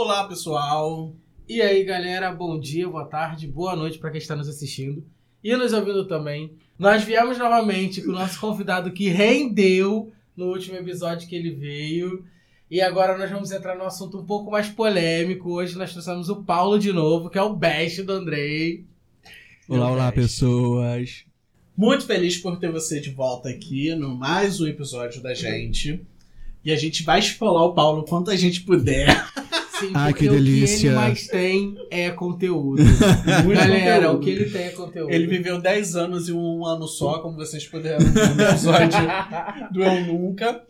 Olá, pessoal. E aí, galera, bom dia, boa tarde, boa noite para quem está nos assistindo e nos ouvindo também. Nós viemos novamente com o nosso convidado que rendeu no último episódio que ele veio. E agora nós vamos entrar num assunto um pouco mais polêmico. Hoje nós trouxemos o Paulo de novo, que é o best do Andrei. Olá, olá, pessoas. Muito feliz por ter você de volta aqui no mais um episódio da gente. E a gente vai esfolar o Paulo quanto a gente puder. Sim, Ai, que delícia. o que ele mais tem é conteúdo. Galera, conteúdo. o que ele tem é conteúdo. Ele viveu 10 anos e um ano só, como vocês puderam ver no episódio do Eu Nunca.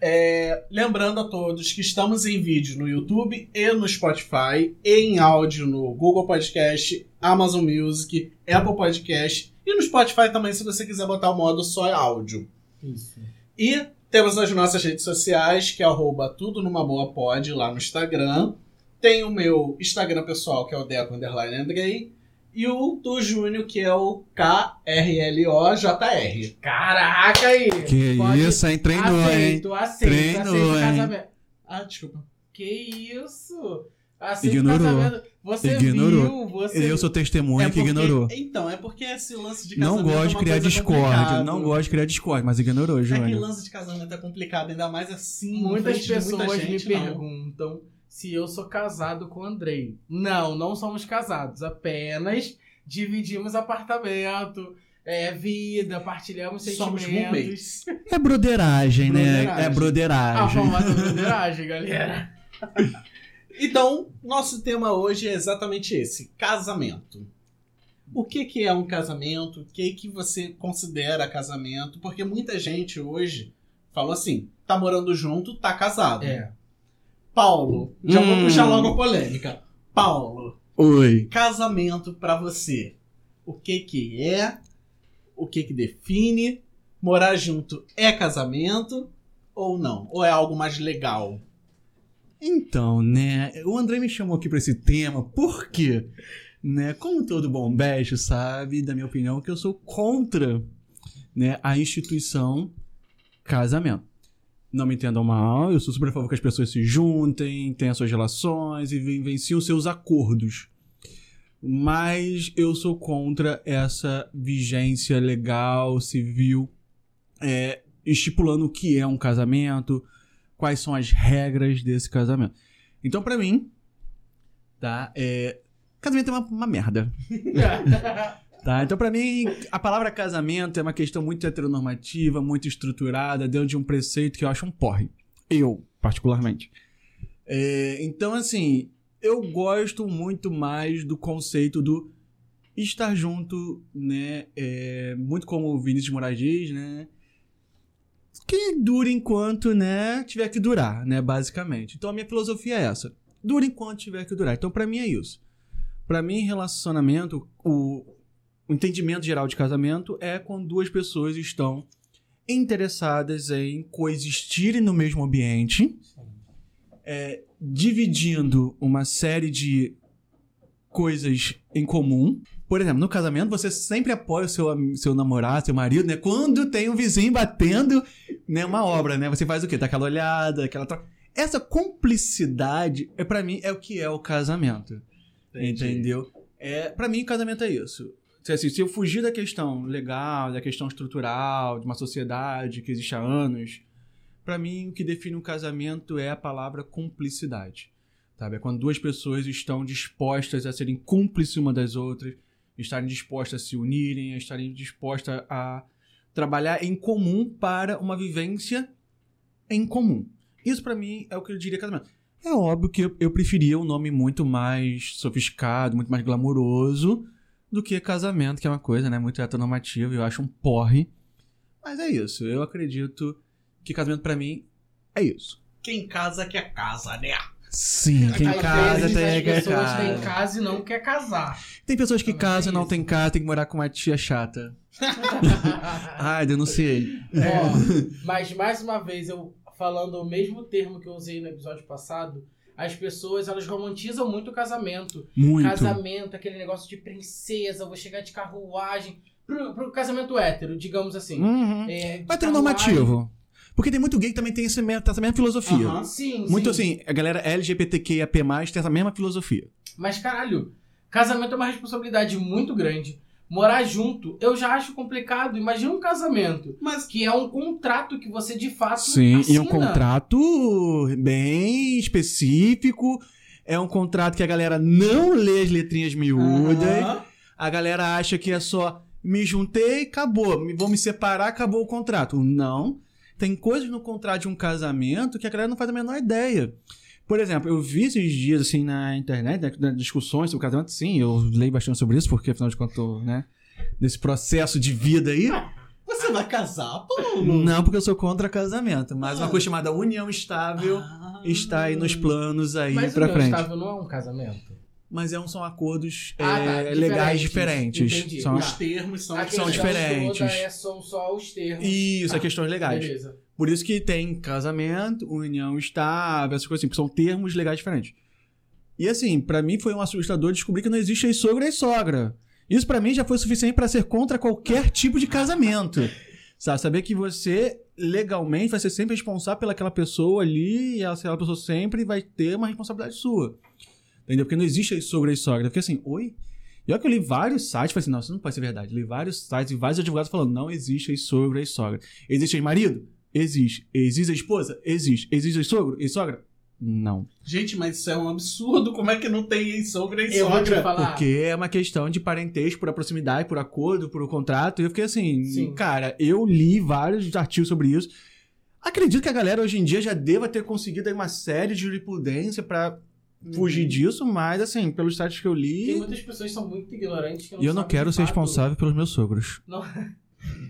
É, lembrando a todos que estamos em vídeo no YouTube e no Spotify, e em áudio no Google Podcast, Amazon Music, Apple Podcast e no Spotify também, se você quiser botar o modo só áudio. Isso. E temos as nossas redes sociais, que é arroba tudo numa boa pod, lá no Instagram. Tem o meu Instagram pessoal, que é o Deco Underline Andrei. E o do Júnior, que é o KRLOJR. Caraca aí! Que Pode- isso, hein? Treinou, hein? aceito, aceito, Treinou, aceito o hein? casamento. Ah, desculpa. Que isso? Aceito Ignorou. o casamento. Você Ignorou. viu, você... Eu sou testemunha que porque- ignorou. Então, é porque esse lance de Não casamento gosto é de criar discórdia. Não gosto de criar discórdia, mas ignorou, É que lance de casamento é complicado, ainda mais assim. Muitas de muita pessoas me gente, não. perguntam se eu sou casado com o Andrei. Não, não somos casados. Apenas dividimos apartamento, é, vida, partilhamos Somos sentimentos. roommates. É broderagem, né? Broderagem. É A broderagem. famosa broderagem, galera. Então, nosso tema hoje é exatamente esse: casamento. O que, que é um casamento? O que, que você considera casamento? Porque muita gente hoje falou assim: tá morando junto, tá casado. É. Paulo, já vou Hum. puxar logo a polêmica. Paulo, Oi. casamento pra você. O que que é? O que que define? Morar junto é casamento ou não? Ou é algo mais legal? Então, né? O André me chamou aqui pra esse tema, por quê? Né, como todo bom beijo sabe, da minha opinião, que eu sou contra né, a instituição casamento. Não me entendam mal, eu sou super a favor que as pessoas se juntem, tenham suas relações e vivenciem os seus acordos. Mas eu sou contra essa vigência legal, civil, é, estipulando o que é um casamento, quais são as regras desse casamento. Então, pra mim, tá? É, casamento é uma, uma merda. Tá? Então, pra mim, a palavra casamento é uma questão muito heteronormativa, muito estruturada, dentro de um preceito que eu acho um porre. Eu, particularmente. É, então, assim, eu gosto muito mais do conceito do estar junto, né? É, muito como o Vinícius Moraes diz, né? Que dure enquanto, né, tiver que durar, né, basicamente. Então a minha filosofia é essa. Dure enquanto tiver que durar. Então pra mim é isso. Pra mim relacionamento, o, o entendimento geral de casamento é quando duas pessoas estão interessadas em coexistirem no mesmo ambiente, é, dividindo uma série de coisas em comum. Por exemplo, no casamento você sempre apoia o seu, seu namorado, seu marido, né? Quando tem um vizinho batendo, né, uma obra, né? Você faz o quê? Dá aquela olhada, aquela troca. Essa cumplicidade, é para mim, é o que é o casamento. Entendeu? É, para mim, casamento é isso. Se, assim, se eu fugir da questão legal, da questão estrutural, de uma sociedade que existe há anos, pra mim o que define um casamento é a palavra cumplicidade. Sabe? É quando duas pessoas estão dispostas a serem cúmplices uma das outras, estarem dispostas a se unirem, a estarem dispostas a trabalhar em comum para uma vivência em comum. Isso pra mim é o que eu diria casamento. É óbvio que eu, eu preferia um nome muito mais sofisticado, muito mais glamouroso do que casamento, que é uma coisa, né, muito heteronormativa, eu acho um porre. Mas é isso, eu acredito que casamento pra mim é isso. Quem casa quer casa, né? Sim, quem Às casa vezes tem que pessoas têm casa. e não quer casar. Tem pessoas que Também casam e tem não isso. tem casa, tem que morar com uma tia chata. Ai, denunciei. Ó, mas mais uma vez, eu falando o mesmo termo que eu usei no episódio passado, as pessoas elas romantizam muito o casamento. Muito. Casamento, aquele negócio de princesa, vou chegar de carruagem. Pro, pro casamento hétero, digamos assim. Uhum. É, Heteronormativo. Porque tem muito gay que também tem esse, essa mesma filosofia. Aham. Sim, Muito sim. assim, a galera LGBTQIAP+, tem essa mesma filosofia. Mas caralho, casamento é uma responsabilidade muito grande. Morar junto, eu já acho complicado. Imagina um casamento, Mas que é um contrato que você de fato Sim, e assina. um contrato bem específico. É um contrato que a galera não lê as letrinhas miúdas. Aham. A galera acha que é só me juntei, acabou. Me- Vou me separar, acabou o contrato. Não. Tem coisas no contrato de um casamento que a galera não faz a menor ideia. Por exemplo, eu vi esses dias, assim, na internet, né, discussões sobre o casamento. Sim, eu leio bastante sobre isso, porque, afinal de contas, tô, né, nesse processo de vida aí. Você vai casar, Paulo? Não, porque eu sou contra casamento, mas uma Ah. coisa chamada união estável Ah. está aí nos planos aí Mas pra o meu frente. estável não é um casamento. Mas é um, são acordos Ah, tá, é, legais diferentes. diferentes. São, Os termos são, A são diferentes. é, são só os termos. Isso, Tá, é questões legais. Beleza. Por isso que tem casamento, união estável, essas coisas assim, porque são termos legais diferentes. E assim, pra mim foi um assustador descobrir que não existe ex-sogra e sogra. Isso pra mim já foi suficiente pra ser contra qualquer tipo de casamento. Sabe, saber que você legalmente vai ser sempre responsável pelaquela pessoa ali e ela- aquela pessoa sempre vai ter uma responsabilidade sua. Entendeu? Porque não existe ex-sogra e sogra. Porque assim, oi? E olha que eu li vários sites, falei assim, não, isso não pode ser verdade. Li vários sites e vários advogados falando, não existe ex-sogra e sogra. Existe ex-marido? Existe. Existe esposa? Existe. Existe sogro e sogra? Não. Gente, mas isso é um absurdo. Como é que não tem ex-sogra e Eu vou te sogra? falar. Porque é uma questão de parentesco, por proximidade, por acordo, por contrato. E eu fiquei assim, Sim. cara, eu li vários artigos sobre isso. Acredito que a galera hoje em dia já deva ter conseguido aí uma série de jurisprudência pra fugir disso, mas assim, pelos sites que eu Tem li. muitas pessoas que são muito ignorantes que não E eu não quero ser fato- responsável pelos meus sogros. Não-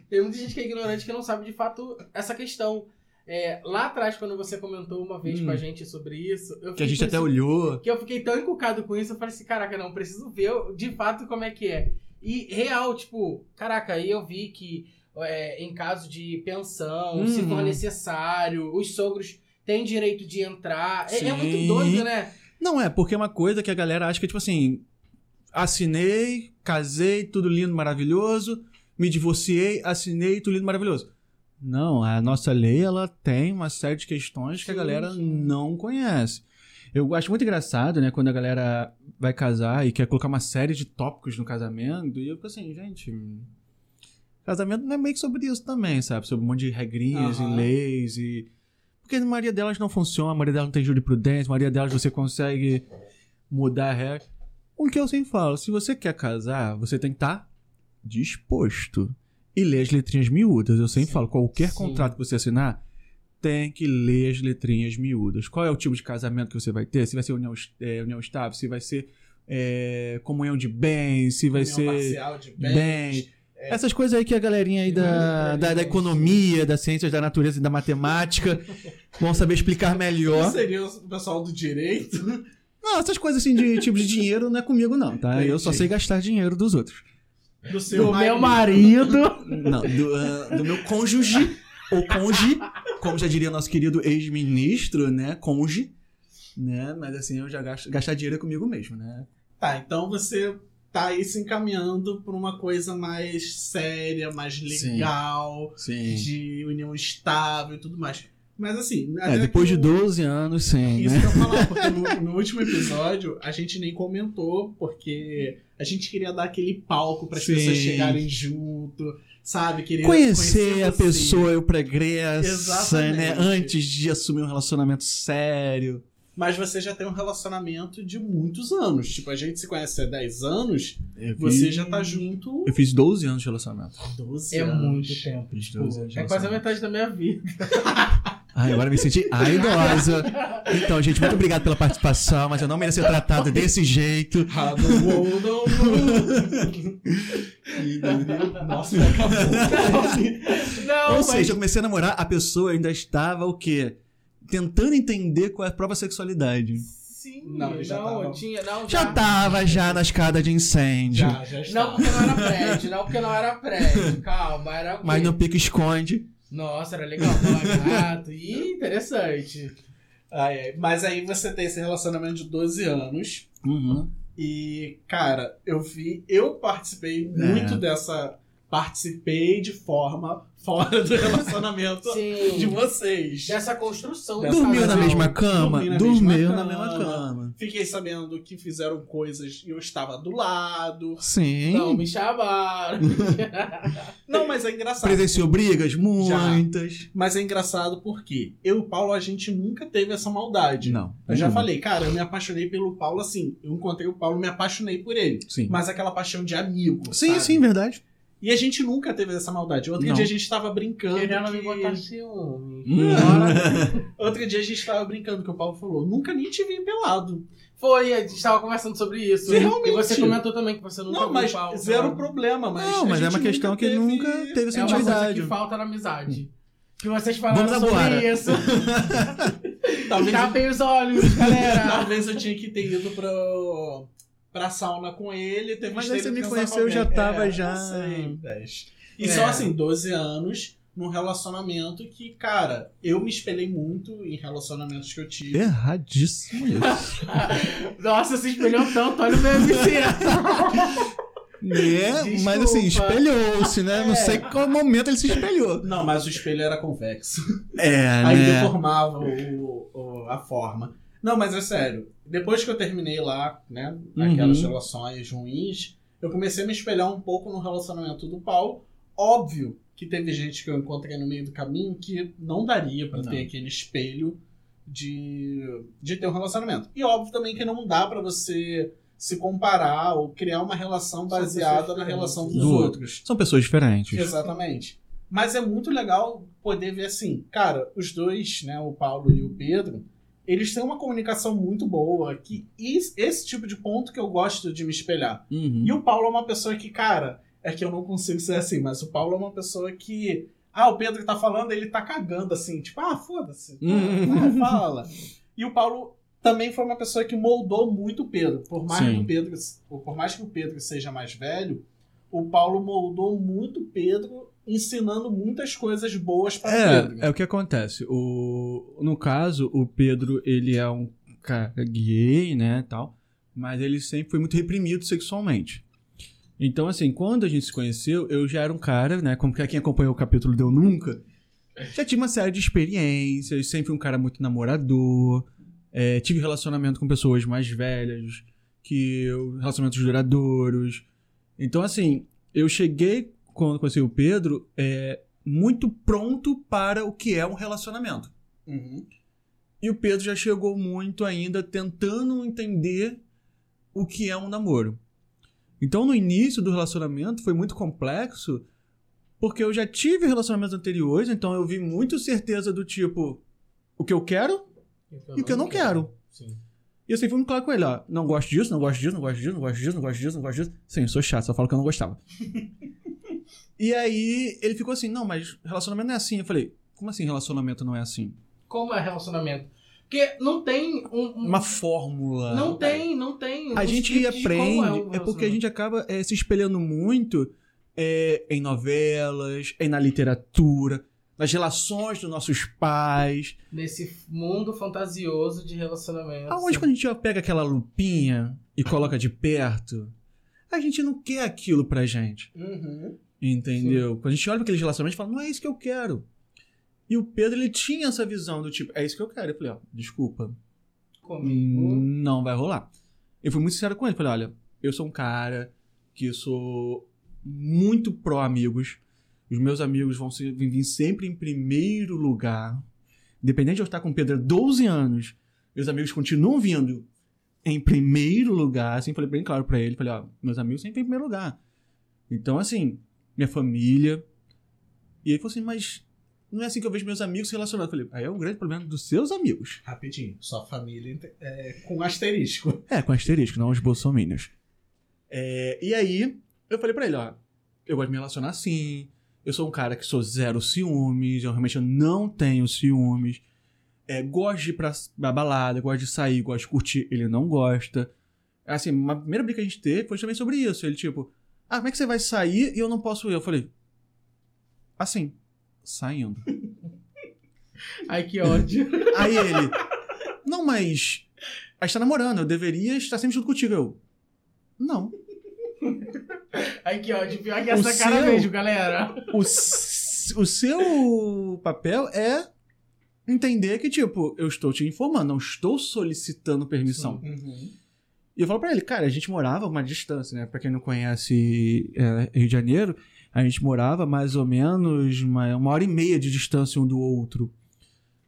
Tem muita gente que é ignorante que não sabe de fato essa questão. É, lá atrás, quando você comentou uma vez Hum. com a gente sobre isso, eu Que a gente até olhou. que eu fiquei tão encucado com isso, eu falei assim, caraca, não, preciso ver de fato como é que é. E real, tipo, caraca, aí eu vi que é, em caso de pensão, se Uhum. for necessário, os sogros têm direito de entrar. É, é muito doido, né? Não é, porque é uma coisa que a galera acha que, tipo assim, assinei, casei, tudo lindo, maravilhoso, me divorciei, assinei, tudo lindo, maravilhoso. Não, a nossa lei, ela tem uma série de questões que a galera não conhece. Eu acho muito engraçado, né, quando a galera vai casar e quer colocar uma série de tópicos no casamento, e eu fico assim, gente... Casamento não é meio que sobre isso também, sabe? Sobre um monte de regrinhas Aham. e leis e... Porque a maioria delas não funciona, a maioria delas não tem jurisprudência, a maioria delas você consegue mudar a regra. O que eu sempre falo, se você quer casar, você tem que estar disposto. E ler as letrinhas miúdas. Eu sempre Sim. falo, qualquer Sim. contrato que você assinar, tem que ler as letrinhas miúdas. Qual é o tipo de casamento que você vai ter? Se vai ser união, é, união estável, se vai ser é, comunhão de bens, se vai União ser parcial de bens. Bem. Essas coisas aí que a galerinha aí da, da, da economia, das ciências da natureza e da matemática vão saber explicar Não melhor. seria o pessoal do direito? Não, essas coisas assim de tipo de dinheiro não é comigo, não, tá? Eu só sei gastar dinheiro dos outros. Do seu Do meu marido. Não, do, ah, do meu cônjuge, ou conge, como já diria nosso querido ex-ministro, né? Conge, né? Mas assim, eu já gasto, gastar dinheiro é comigo mesmo, né? Tá, então você tá aí se encaminhando pra uma coisa mais séria, mais legal, Sim. de união estável e tudo mais. Mas assim, É, depois de eu- 12 anos, sim, Isso né? que eu ia falar, porque no, no último episódio a gente nem comentou, porque a gente queria dar aquele palco para as Sim. pessoas chegarem junto, sabe? Queria Conhecer a pessoa, pregressa, Exatamente. né? Antes de assumir um relacionamento sério. Mas você já tem um relacionamento de muitos anos. Tipo, a gente se conhece há 10 anos, Eu você fiz- já tá junto Eu fiz 12 anos de relacionamento. há 12 É anos. muito tempo. Fiz Tipo, 12 anos de é quase a metade da minha vida. Ai, agora me senti aidosa. Então, gente, muito obrigado pela participação, mas eu não mereço ser tratado desse jeito. Nossa, acabou. Não, Ou mas... seja, eu comecei a namorar, a pessoa ainda estava o quê? Tentando entender qual é a própria sexualidade. Sim, Não, não, já tava. eu tinha, não, Já tava já na escada de incêndio. Já, já está. Não porque não era prédio, não porque não era prédio. Calma, era o quê? Mas no pico esconde. Nossa, era legal, gato. Ih, interessante. Ai, ai. Mas aí você tem esse relacionamento de 12 anos. Uhum. E, cara, eu vi, eu participei É. muito dessa participei de forma fora do relacionamento Sim. de vocês. Dessa construção. Dessa do Dormiu na mesma cama? Dormi na Dormiu mesma na mesma cama. cama. Fiquei sabendo que fizeram coisas e eu estava do lado. Sim. Não me chamaram. Não, mas é engraçado. Presenciou brigas? Muitas. Mas é engraçado porque eu e o Paulo, a gente nunca teve essa maldade. Não. Eu já nenhuma. falei, cara, eu me apaixonei pelo Paulo assim. Eu encontrei o Paulo, me apaixonei por ele. Sim. Mas aquela paixão de amigo. Sim, sabe? sim, verdade. E a gente nunca teve essa maldade. Outro Não. dia a gente tava brincando. Querendo que... me botar ciúme. Hum. Outro dia a gente tava brincando que o Paulo falou: nunca nem te vi pelado. Foi, a gente tava conversando sobre isso. Sim, realmente. E você comentou também que você nunca não, viu mas o Paulo. zero pelado. problema. Mas Não, a mas é uma questão que teve... nunca teve É uma coisa intimidade. que falta na amizade. Que vocês falaram Vamos sobre agora. isso. Talvez, Tapem os olhos, galera. talvez eu tinha que ter ido pro... pra sauna com ele. Teve Mas aí você me conheceu, já alguém. tava É, já- não sei. E É. só assim, 12 anos num relacionamento que, cara, eu me espelhei muito em relacionamentos que eu tive. Erradíssimo isso. Nossa, se espelhou tanto, olha o meu MC. é, mas assim, espelhou-se, né? Não É. sei qual momento ele se espelhou. Não, mas o espelho era convexo. É, Aí né? deformava o, o- a forma. Não, mas é sério. Depois que eu terminei lá, né, aquelas Uhum. relações ruins, eu comecei a me espelhar um pouco no relacionamento do Paulo. Óbvio que teve gente que eu encontrei no meio do caminho que não daria pra Não. ter aquele espelho de, de ter um relacionamento. E óbvio também que não dá pra você se comparar ou criar uma relação baseada na relação dos. Do outros. São pessoas diferentes. Exatamente. Mas é muito legal poder ver assim, cara, os dois, né, o Paulo e o Pedro, eles têm uma comunicação muito boa, que esse tipo de ponto que eu gosto de me espelhar. Uhum. E o Paulo é uma pessoa que, cara, é que eu não consigo ser assim, mas o Paulo é uma pessoa que, ah, o Pedro tá falando, ele tá cagando assim, tipo, ah, foda-se, ah, fala. E o Paulo também foi uma pessoa que moldou muito o Pedro, por mais Sim. que o Pedro, por mais que o Pedro seja mais velho, o Paulo moldou muito o Pedro, ensinando muitas coisas boas para o Pedro. É, é o que acontece. O, no caso, o Pedro, ele é um cara gay, né, tal, mas ele sempre foi muito reprimido sexualmente. Então, assim, quando a gente se conheceu, eu já era um cara, né, como que quem acompanhou o capítulo Deu Nunca, já tinha uma série de experiências, sempre um cara muito namorador, é, tive relacionamento com pessoas mais velhas, que eu, relacionamentos duradouros. Então, assim, eu cheguei, quando conheci o Pedro, é, muito pronto para o que é um relacionamento. Uhum. E o Pedro já chegou muito ainda tentando entender o que é um namoro. Então, no início do relacionamento foi muito complexo, porque eu já tive relacionamentos anteriores, então eu vi muito certeza do tipo o que eu quero e o que eu não quero. Sim. E eu sempre fui muito claro com ele, ó. Não gosto disso, não gosto disso, não gosto disso, não gosto disso, não gosto disso, não gosto disso. Sim, eu sou chato, só falo que eu não gostava. e aí ele ficou assim, não, mas relacionamento não é assim. Eu falei, como assim relacionamento não é assim? Como é relacionamento? Porque não tem um. um- Uma fórmula. Não tem, não tem. A um gente aprende, um é, porque a gente acaba é, se espelhando muito é, em novelas, em na literatura, nas relações dos nossos pais. Nesse mundo fantasioso de relacionamento. Aonde quando a gente pega aquela lupinha e coloca de perto, a gente não quer aquilo pra gente. Uhum. Entendeu? Quando a gente olha para aqueles relacionamentos e fala, não é isso que eu quero. E o Pedro, ele tinha essa visão do tipo, é isso que eu quero. Eu falei, ó, desculpa, Comigo. Hum, não vai rolar. Eu fui muito sincero com ele. Falei, olha, eu sou um cara que sou muito pró-amigos. Os meus amigos vão vir sempre em primeiro lugar. Independente de eu estar com o Pedro há 12 anos, meus amigos continuam vindo em primeiro lugar. Assim, falei bem claro pra ele. Falei, ó, meus amigos sempre em primeiro lugar. Então, assim, minha família. E ele falou assim, mas não é assim que eu vejo meus amigos se relacionando. Eu falei, aí é um grande problema dos seus amigos. Rapidinho, sua família é, com asterisco. É, com asterisco, não os bolsominions. É, e aí, eu falei pra ele, ó, eu gosto de me relacionar assim, eu sou um cara que sou zero ciúmes, eu realmente não tenho ciúmes, é, gosto de ir pra, pra balada, gosto de sair, gosto de curtir, ele não gosta. Assim, uma primeira briga que a gente teve foi também sobre isso, ele tipo, ah, como é que você vai sair e eu não posso ir? Eu falei, assim, saindo. Ai, que ódio. Aí ele, não, mas a gente tá namorando, eu deveria estar sempre junto contigo. Eu, não. Aqui, ó, de pior que O essa cara seu- mesmo, galera. o, o seu papel é entender que, tipo, eu estou te informando, não estou solicitando permissão. Uhum. E eu falo pra ele, cara, a gente morava uma distância, né? Pra quem não conhece é, Rio de Janeiro, a gente morava mais ou menos uma, uma hora e meia de distância um do outro.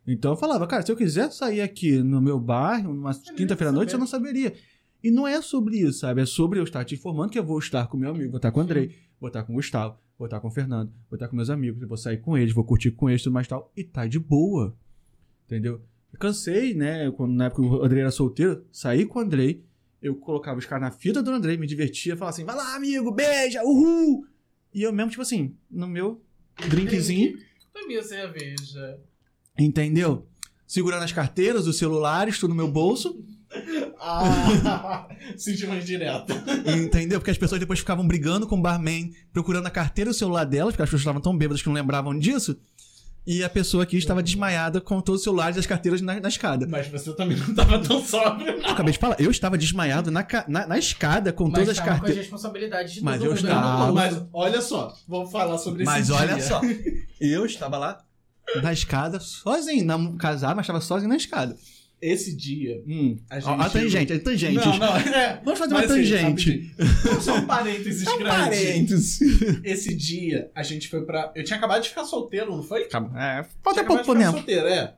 Então eu falava, cara, se eu quiser sair aqui no meu bairro, numa quinta-feira à noite, eu não saberia. E não é sobre isso, sabe? É sobre eu estar te informando que eu vou estar com meu amigo, vou estar com o Andrei, vou estar com o Gustavo, vou estar com o Fernando, vou estar com meus amigos, vou sair com eles, vou curtir com eles, tudo mais e tal. E tá de boa. Entendeu? Eu cansei, né? Quando, na época o Andrei era solteiro, saí com o Andrei, eu colocava os caras na fila do Andrei, me divertia, falava assim, vai lá, amigo, beija, uhul! E eu mesmo, tipo assim, no meu drinkzinho, Foi minha cerveja. entendeu? Segurando as carteiras, os celulares, tudo no meu bolso, Ah, senti mais direto. entendeu? Porque as pessoas depois ficavam brigando com o barman, procurando a carteira e o celular delas, porque as pessoas estavam tão bêbadas que não lembravam disso. E a pessoa aqui estava desmaiada com todos os celulares e as carteiras na, na escada. Mas você também não tava tão sóbrio, Eu não. acabei de falar, eu estava desmaiado na, na, na escada com Mas todas as tava com as carteiras. responsabilidades de Mas todo eu mundo. estava-? Mas olha só, vamos falar sobre esse Mas dia. olha só, eu estava lá na escada sozinho, não casar, mas estava sozinho na escada. Esse dia, Hum. a gente... Ó, a tangente, a tangente. Não, não, é... Vamos fazer uma assim, tangente. Só um parênteses É um grande. parênteses. Esse dia, a gente foi pra... Eu tinha acabado de ficar solteiro, não foi? É, falta pouco tempo. solteiro, é.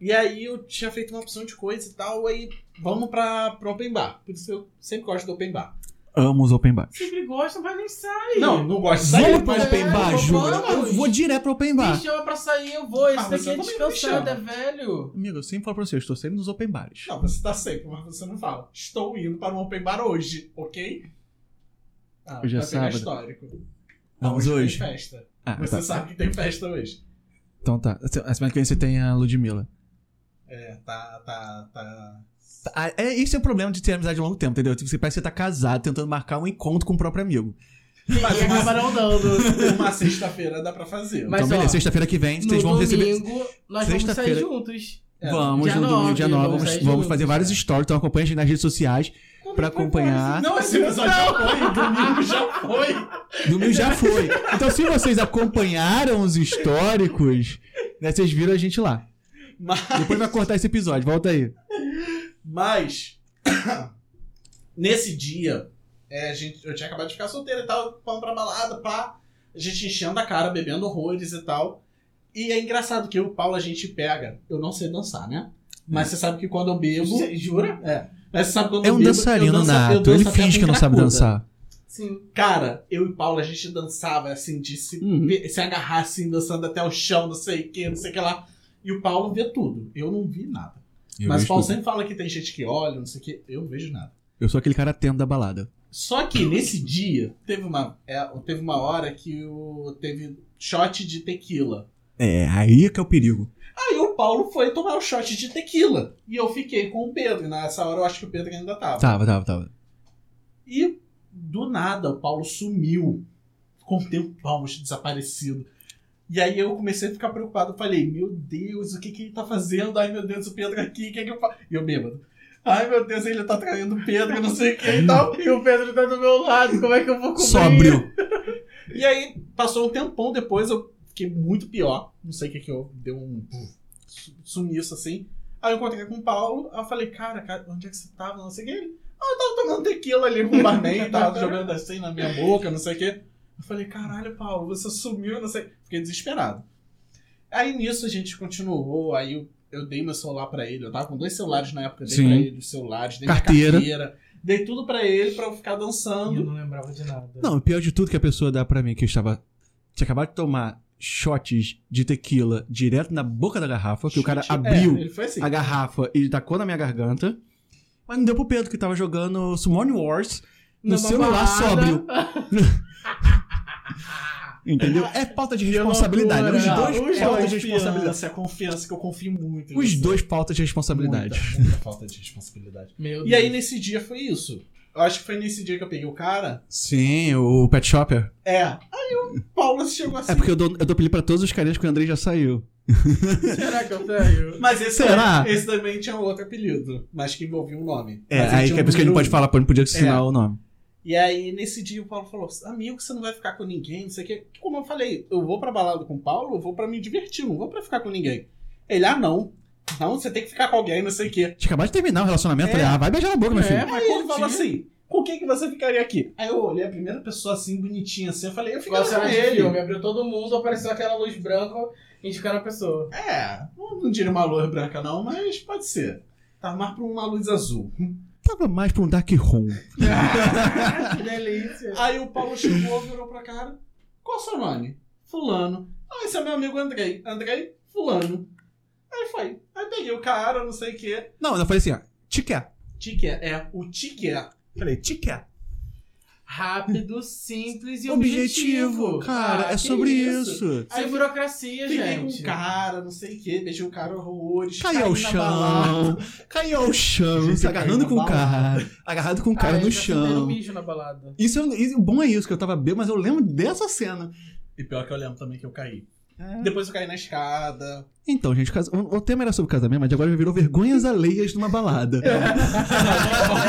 E aí eu tinha feito uma opção de coisa e tal, aí vamos pra, pro open bar. Por isso eu sempre gosto do open bar. Amo os open bar. Sempre gosta, mas nem sai. Não, não gosto de sair, Vamos pro open bar, vamos. Eu vou direto pro open bar. Me chama pra sair, eu vou. Esse Ah, daqui é descansado, é velho. Amigo, eu sempre falo pra você, eu estou sempre nos open bares. Não, você tá sempre, mas você não fala. Estou indo para um open bar hoje, ok? Ah, Hoje é sábado. histórico. Vamos tem hoje. festa. Ah, Você tá. sabe que tem festa hoje. Então tá. A semana que vem você tem a Ludmilla. É, tá, tá, tá. Ah, É, esse é o problema de ter amizade de longo tempo, entendeu? Você parece que você tá casado, tentando marcar um encontro com o próprio amigo. Mas E acaba não dando. uma sexta-feira dá pra fazer. Mas, então, beleza, sexta-feira que vem, vocês vão receber. domingo, nós vamos sair Sexta-feira- juntos. É, vamos, dia no domingo, nove, dia 9, vamos vamos, vamos fazer vários é. stories, então acompanha a gente nas redes sociais pra acompanhar. Não, esse episódio já foi, domingo já foi. Domingo já foi. Então, se vocês acompanharam os históricos, né, vocês viram a gente lá. Mas, Depois vai cortar esse episódio, volta aí. Mas nesse dia, é, a gente, eu tinha acabado de ficar solteiro e tal, vamos pra balada, pá. A gente enchendo a cara, bebendo horrores e tal. E é engraçado que eu e o Paulo a gente pega. Eu não sei dançar, né? Mas você sabe que quando eu bebo. Você jura? É. Mas você sabe quando É eu um bebo. dançarino eu danço- eu nato, danço ele finge que não sabe dançar. Sim. Cara, eu e o Paulo, a gente dançava assim, de se, Uhum. se agarrar assim, dançando até o chão, não sei o que, não sei o que lá. E o Paulo vê tudo. Eu não vi nada. Eu Mas o Paulo tudo. sempre fala que tem gente que olha, não sei o que. Eu não vejo nada. Eu sou aquele cara atento da balada. Só que nesse dia, teve uma, é, teve uma hora que o, teve shot de tequila. É, aí é que é o perigo. Aí o Paulo foi tomar o shot de tequila. E eu fiquei com o Pedro. E nessa hora eu acho que o Pedro ainda tava. Tava, tava, tava. E do nada o Paulo sumiu. Ficou um tempão desaparecido. E aí eu comecei a ficar preocupado. Falei, meu Deus, o que, que ele tá fazendo? Ai meu Deus, o Pedro aqui, o que, que eu faço? E eu bêbado. Ai meu Deus, ele tá traindo o Pedro, não sei o que e tal. E o Pedro tá do meu lado, como é que eu vou cobrir? Sóbrio. E aí, passou um tempão depois, eu fiquei muito pior. Não sei o que que eu deu um su- sumiço assim. Aí eu encontrei com o Paulo, aí eu falei, cara, cara, onde é que você tava? Não sei o que. Ele, ah, eu tava tomando tequila ali com o barman, tava jogando assim na minha boca, não sei o que. Eu falei, caralho, Paulo, você sumiu, não sei. Fiquei desesperado. Aí nisso a gente continuou, aí eu, eu dei meu celular pra ele. Eu tava com dois celulares na época, eu dei Sim. pra ele os celulares, dei Carteira. minha carteira. Dei tudo pra ele pra eu ficar E eu dançando. não lembrava de nada. Não, o pior de tudo que a pessoa dá pra mim, que eu estava. Tinha acabado de tomar shots de tequila direto na boca da garrafa, que o cara Chute- abriu É, assim. a garrafa e tacou na minha garganta. Mas não deu pro Pedro, que tava jogando Summon Wars no Numa celular balada. sóbrio. Entendeu? É falta de responsabilidade. Os dois Os é falta dois, de responsabilidade. É confiança que eu confio muito. Os você. dois falta de responsabilidade. Muita, muita falta de responsabilidade. Meu E aí, nesse dia, foi isso. Eu acho que foi nesse dia que eu peguei o cara. Sim, o Pet Shopper. É. Aí o Paulo chegou assim. É porque eu dou, eu dou apelido pra todos os carinhas que o Andrei já saiu. Será que eu tenho? Mas esse, Será? esse também tinha outro apelido, mas que envolvia um nome. É, Mas aí que é por isso que ele não pode falar, ele não podia ensinar É. o nome. E aí, nesse dia, o Paulo falou: Amigo, você não vai ficar com ninguém, não sei o quê. Como eu falei, eu vou pra balada com o Paulo, eu vou pra me divertir, não vou pra ficar com ninguém. Ele, ah, não. Não, você tem que ficar com alguém, não sei o quê. Tinha acabado de terminar o relacionamento. É. Falei, ah, vai beijar na boca, meu É, filho. mas Aí ele falou assim: com quem que você ficaria aqui? Aí eu olhei a primeira pessoa assim, bonitinha assim, eu falei, eu ficaria cena com ele. filme, abriu todo mundo, apareceu aquela luz branca indicando a pessoa. É, não, não diria uma luz branca não, mas pode ser. Tava mais pra uma luz azul. Tava mais pra um dark room. que delícia. Aí o Paulo chegou, virou pra cara. Qual é o seu nome? Fulano. Ah, esse é meu amigo Andrei. Andrei, fulano. Aí foi. Aí peguei o cara, não sei o quê. Não, eu falei assim, ó. Te quer. Tique é, o tique é. Falei, te quer. Rápido, simples e Objetivo. objetivo. Cara, Ah, é sobre isso. isso. Sem burocracia, Peguei com gente. o cara, não sei o quê. Beijei o cara horrores. Caiu ao balada. chão. Caiu ao chão. Gente, se agarrando com o cara. Agarrado com o cara Ah, no chão. mijo na balada. Isso, é- isso- o bom é isso, que eu tava bêbado, mas eu lembro dessa cena. E pior que eu lembro também que eu caí. É. Depois eu caí na escada. Então, gente, o, o tema era sobre casamento, mas agora virou vergonhas alheias numa balada.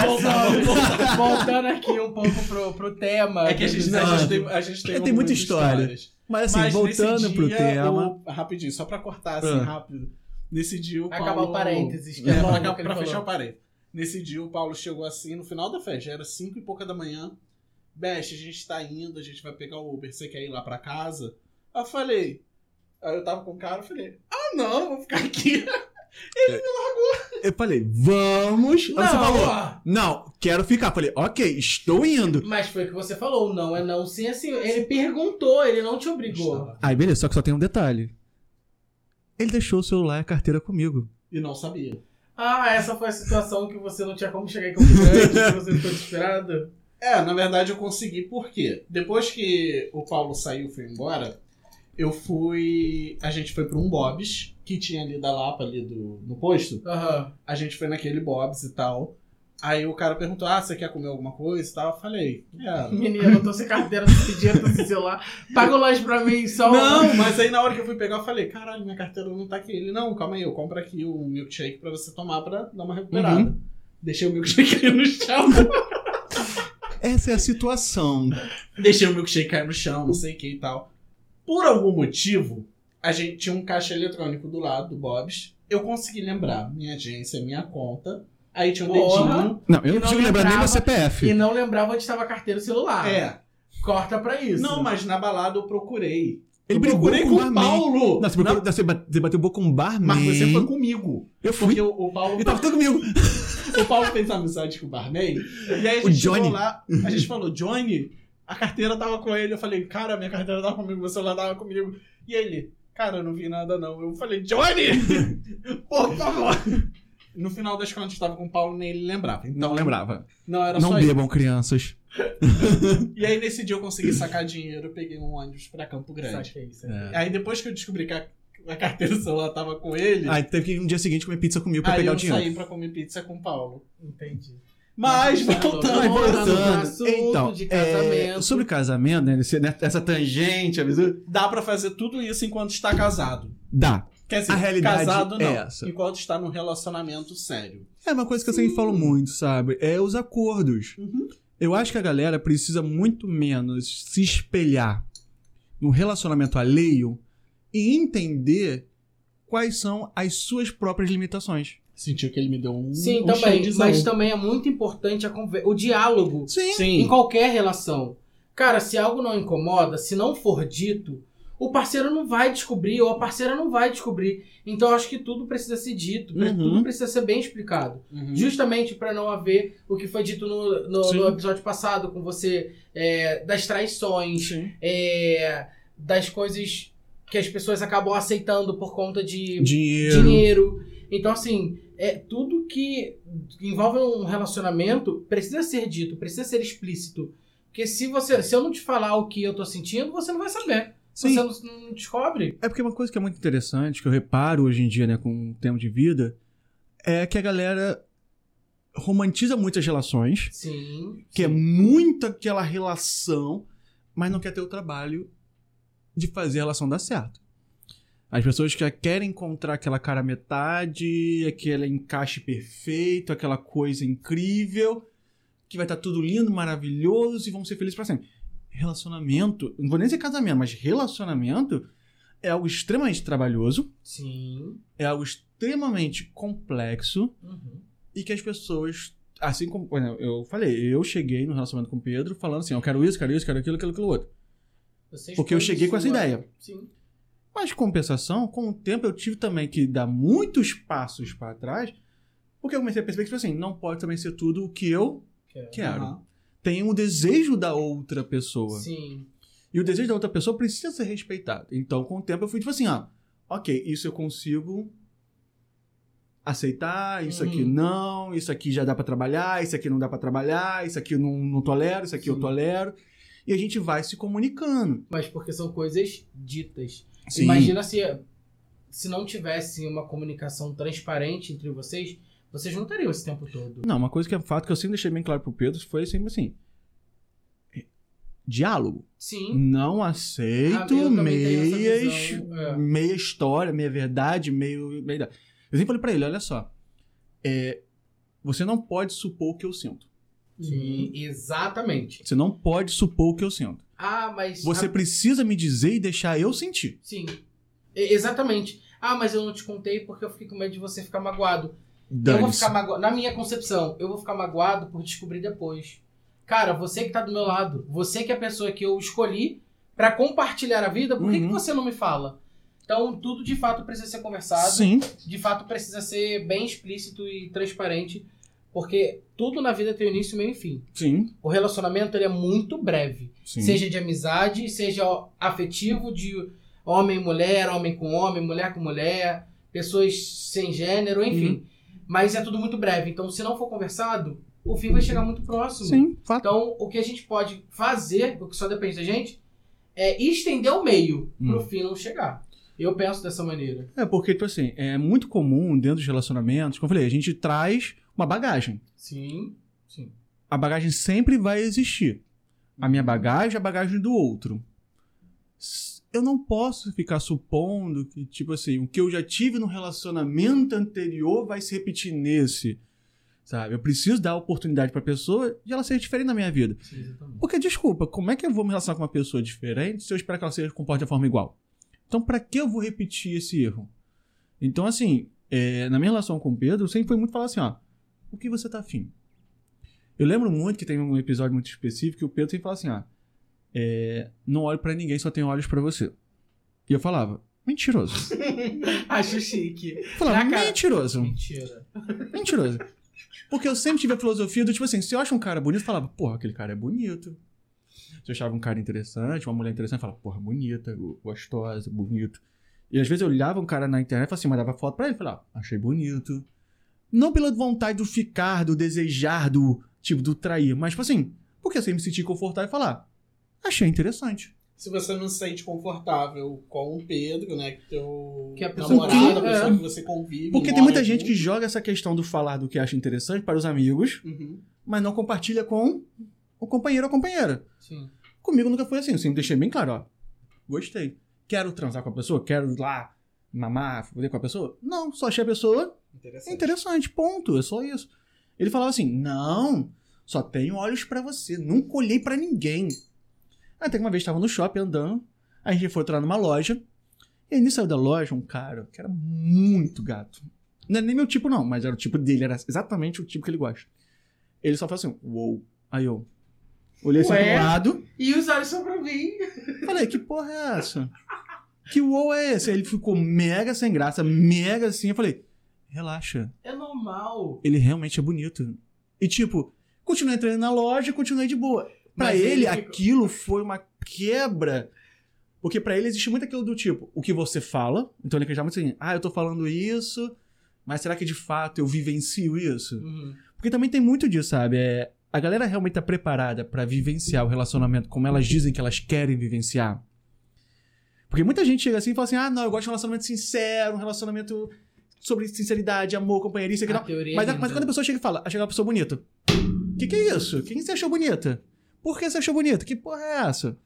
Voltando, voltando aqui um pouco pro, pro tema. É que a gente, Não. a gente tem, a gente tem, É, tem muita história. histórias. Mas assim, Mas voltando nesse pro dia, tema. o- rapidinho, só pra cortar assim Ah. rápido. Nesse dia o Paulo... acabar o parênteses, que É, é pra, pra fechar o parênteses. Nesse dia o Paulo chegou assim, no final da festa, já era cinco e pouca da manhã. Best, a gente tá indo, a gente vai pegar o Uber, você quer ir lá pra casa? Eu falei... Aí eu tava com o cara, eu falei... Ah não, eu vou ficar aqui. Eu falei, vamos. Aí você Não, falou, não, quero ficar. Falei, ok, estou indo. Mas foi o que você falou, não é não sim assim. Ele perguntou, ele não te obrigou. Aí, beleza, só que só tem um detalhe. Ele deixou o celular e a carteira comigo. E não sabia. Ah, essa foi a situação que você não tinha como chegar em Campo Grande, que você ficou desesperado. É, na verdade eu consegui porque depois que o Paulo saiu e foi embora, eu fui. A gente foi pra um Bob's, que tinha ali da Lapa, ali do, no posto. Aham. A gente foi naquele Bob's e tal. Aí o cara perguntou: Ah, você quer comer alguma coisa e tal? Eu falei: É. Menina, eu tô sem carteira, tô sem dinheiro, tô sem celular. Paga o lanche pra mim, só um- Não, mas aí na hora que eu fui pegar, eu falei: Caralho, minha carteira não tá aqui. Ele: Não, calma aí, eu compro aqui um milkshake pra você tomar pra dar uma recuperada. Uhum. Deixei o milkshake cair no chão. Essa é a situação. Deixei o milkshake cair no chão, não sei o que e tal. Por algum motivo, a gente tinha um caixa eletrônico do lado do Bob's. Eu consegui lembrar minha agência, minha conta. Aí tinha um Porra. dedinho. Não, eu não não consigo lembrar nem meu CPF. E não lembrava onde estava a carteira e o celular. É. Corta pra isso. Não, mas na balada eu procurei. Ele eu brigou procurei com com o o barman. Paulo. Não, você, procurou- você bate- você bateu boca com um barman. Mas você foi comigo. Eu fui. Porque o, o Paulo. Ele tava tudo comigo. O Paulo fez amizade com o barman. E aí a O gente chegou Johnny. lá, a gente falou, Johnny, a carteira tava com ele. Eu falei, cara, minha carteira tava comigo, meu celular tava comigo. E ele, cara, eu não vi nada não. Eu falei, Johnny! Por favor! No final das contas, tava com o Paulo, nem ele lembrava. Então, Não lembrava. Não, era Não só isso. bebam, crianças. E aí, nesse dia, eu consegui sacar dinheiro, eu peguei um ônibus pra Campo Grande. Saquei, saquei. É. Aí, depois que eu descobri que a, a carteira do celular tava com ele, Aí teve que ir no dia seguinte comer pizza comigo pra aí pegar eu o dinheiro. saí pra comer pizza com o Paulo. Entendi. Mas, voltando... Mas voltando pro voltando. assunto Então, de é, casamento. sobre casamento, né? esse- né, Essa tangente, avisou? Dá pra fazer tudo isso enquanto está casado. Dá. Quer dizer, A realidade casado não. é essa. Enquanto está num relacionamento sério. É uma coisa que eu sempre falo muito, sabe? É os acordos. Uhum. Eu acho que a galera precisa muito menos se espelhar no relacionamento alheio e entender quais são as suas próprias limitações. Sentiu que ele me deu um. Sim, um também. Mas também é muito importante a conver... o diálogo Sim. em Sim. qualquer relação. Cara, se algo não incomoda, se não for dito, o parceiro não vai descobrir, ou a parceira não vai descobrir. Então eu acho que tudo precisa ser dito, Uhum. tudo precisa ser bem explicado. Uhum. Justamente para não haver o que foi dito no, no- no episódio passado com você, é, das traições, é, das coisas que as pessoas acabam aceitando por conta de Dinheiro. dinheiro. Então, assim, é tudo que envolve um relacionamento precisa ser dito, precisa ser explícito. Porque se você, se eu não te falar o que eu tô sentindo, você não vai saber. Sim. Você não, não descobre. É porque uma coisa que é muito interessante, que eu reparo hoje em dia, né, com o tempo de vida, é que a galera romantiza muitas relações, Sim. que é muito aquela relação, mas não quer ter o trabalho de fazer a relação dar certo. As pessoas que querem encontrar aquela cara metade, aquele encaixe perfeito, aquela coisa incrível, que vai estar tudo lindo, maravilhoso e vamos ser felizes pra sempre. Relacionamento, não vou nem dizer casamento, mas relacionamento é algo extremamente trabalhoso, Sim. é algo extremamente complexo Uhum. e que as pessoas, assim como eu falei, eu cheguei no relacionamento com o Pedro falando assim, eu quero isso, quero isso, quero aquilo, aquilo, aquilo outro. Você Porque eu cheguei com essa ideia. Sim. Mas compensação, com o tempo eu tive também que dar muitos passos para trás, porque eu comecei a perceber que tipo assim, não pode também ser tudo o que eu Quero. quero. Aham. Tem o desejo da outra pessoa. Sim. E o desejo da outra pessoa precisa ser respeitado. Então, com o tempo, eu fui tipo assim, ó, ok, isso eu consigo aceitar, isso aqui Uhum. não, isso aqui já dá pra trabalhar, isso aqui não dá pra trabalhar, isso aqui eu não, não tolero, isso aqui eu Sim. tolero. E a gente vai se comunicando. Mas porque são coisas ditas. Sim. Imagina se, se não tivesse uma comunicação transparente entre vocês, vocês não teriam esse tempo todo. Não, uma coisa que é fato que eu sempre deixei bem claro pro Pedro foi sempre assim. Diálogo. Sim. Não Ah, aceito essa meias, visão, é. meia história, meia verdade, meio. meia... Eu sempre falei pra ele: olha só. é, você não pode supor o que eu sinto. Sim, exatamente. Você não pode supor o que eu sinto. Ah, mas. Você ah, precisa me dizer e deixar eu sentir. Sim. E- exatamente. Ah, mas eu não te contei porque eu fiquei com medo de você ficar magoado. Eu vou ficar magoado. Na minha concepção, eu vou ficar magoado por descobrir depois. Cara, você que tá do meu lado, você que é a pessoa que eu escolhi pra compartilhar a vida, por que, que Uhum. você não me fala? Então, tudo de fato precisa ser conversado. Sim, De fato, precisa ser bem explícito e transparente. Porque tudo na vida tem início, meio e fim. sim, O relacionamento ele é muito breve. sim. Seja de amizade, seja afetivo, de homem e mulher, homem com homem, mulher com mulher, pessoas sem gênero, enfim. Uhum. Mas é tudo muito breve. Então, se não for conversado, o fim vai chegar muito próximo. Sim, fato. Então, o que a gente pode fazer, o que só depende da gente, é estender o meio pro Hum. fim não chegar. Eu penso dessa maneira. É porque, tipo assim, é muito comum dentro dos relacionamentos, como eu falei, a gente traz uma bagagem. Sim. Sim. A bagagem sempre vai existir. A minha bagagem é a bagagem do outro. Eu não posso ficar supondo que, tipo assim, o que eu já tive no relacionamento anterior vai se repetir nesse. Sabe? Eu preciso dar oportunidade pra pessoa de ela ser diferente na minha vida. Sim. Porque, desculpa, como é que eu vou me relacionar com uma pessoa diferente se eu esperar que ela se comporte da forma igual? Então, pra que eu vou repetir esse erro? Então, assim, é, na minha relação com o Pedro, sempre foi muito falar assim, ó, o que você tá afim? Eu lembro muito que tem um episódio muito específico que o Pedro sempre fala assim, ó, é, não olho pra ninguém, só tenho olhos pra você. E eu falava, mentiroso. Acho chique. Falava, cara. mentiroso. Mentira. Mentiroso. Porque eu sempre tive a filosofia do tipo assim, se eu acho um cara bonito, eu falava, porra, aquele cara é bonito. Se eu achava um cara interessante, uma mulher interessante, eu falava, porra, bonita, go- gostosa, bonito. E às vezes eu olhava um cara na internet e falava assim, mandava foto pra ele e falava, ah, achei bonito. Não pela vontade do ficar, do desejar, do tipo, do trair, mas tipo assim, porque eu sempre me senti confortável e falar, achei interessante. Se você não se sente confortável com o Pedro, né? Que teu Que a pessoa namorado, que- a pessoa é. que você convive. Porque tem muita gente junto. que joga essa questão do falar do que acha interessante para os amigos, Uhum. mas não compartilha com o companheiro ou companheira. Sim. Comigo nunca foi assim. Eu sempre deixei bem claro, ó. Gostei. Quero transar com a pessoa? Quero ir lá mamar, foder com a pessoa? Não, só achei a pessoa Interessante. interessante, ponto. É só isso. Ele falava assim: não, só tenho olhos pra você. Nunca olhei pra ninguém. Até que uma vez estava no shopping andando, a gente foi entrar numa loja, e aí nisso saiu da loja um cara que era muito gato. Não é nem meu tipo, não, mas era o tipo dele, era exatamente o tipo que ele gosta. Ele só falou assim: uou. Aí eu olhei assim Ué? pro lado. E os olhos só pra mim. Falei, que porra é essa? Que uou é esse? Aí ele ficou mega sem graça, mega assim. Eu falei, relaxa. É normal. Ele realmente é bonito. E tipo, continuei entrando na loja, continuei de boa. Pra Mas ele, ele aquilo foi uma quebra. Porque pra ele existe muito aquilo do tipo, o que você fala. Então ele acreditava muito assim, ah, eu tô falando isso, mas será que de fato eu vivencio isso? Uhum. Porque também tem muito disso, sabe? É, a galera realmente tá preparada pra vivenciar o relacionamento como elas dizem que elas querem vivenciar. Porque muita gente chega assim e fala assim: ah, não, eu gosto de um relacionamento sincero, um relacionamento sobre sinceridade, amor, companheirismo, isso aqui A não. teoria Mas, é mas linda. quando a pessoa chega e fala, achei uma pessoa bonita. O que, que é isso? Quem você achou bonita? Por que você achou bonita? Que porra é essa?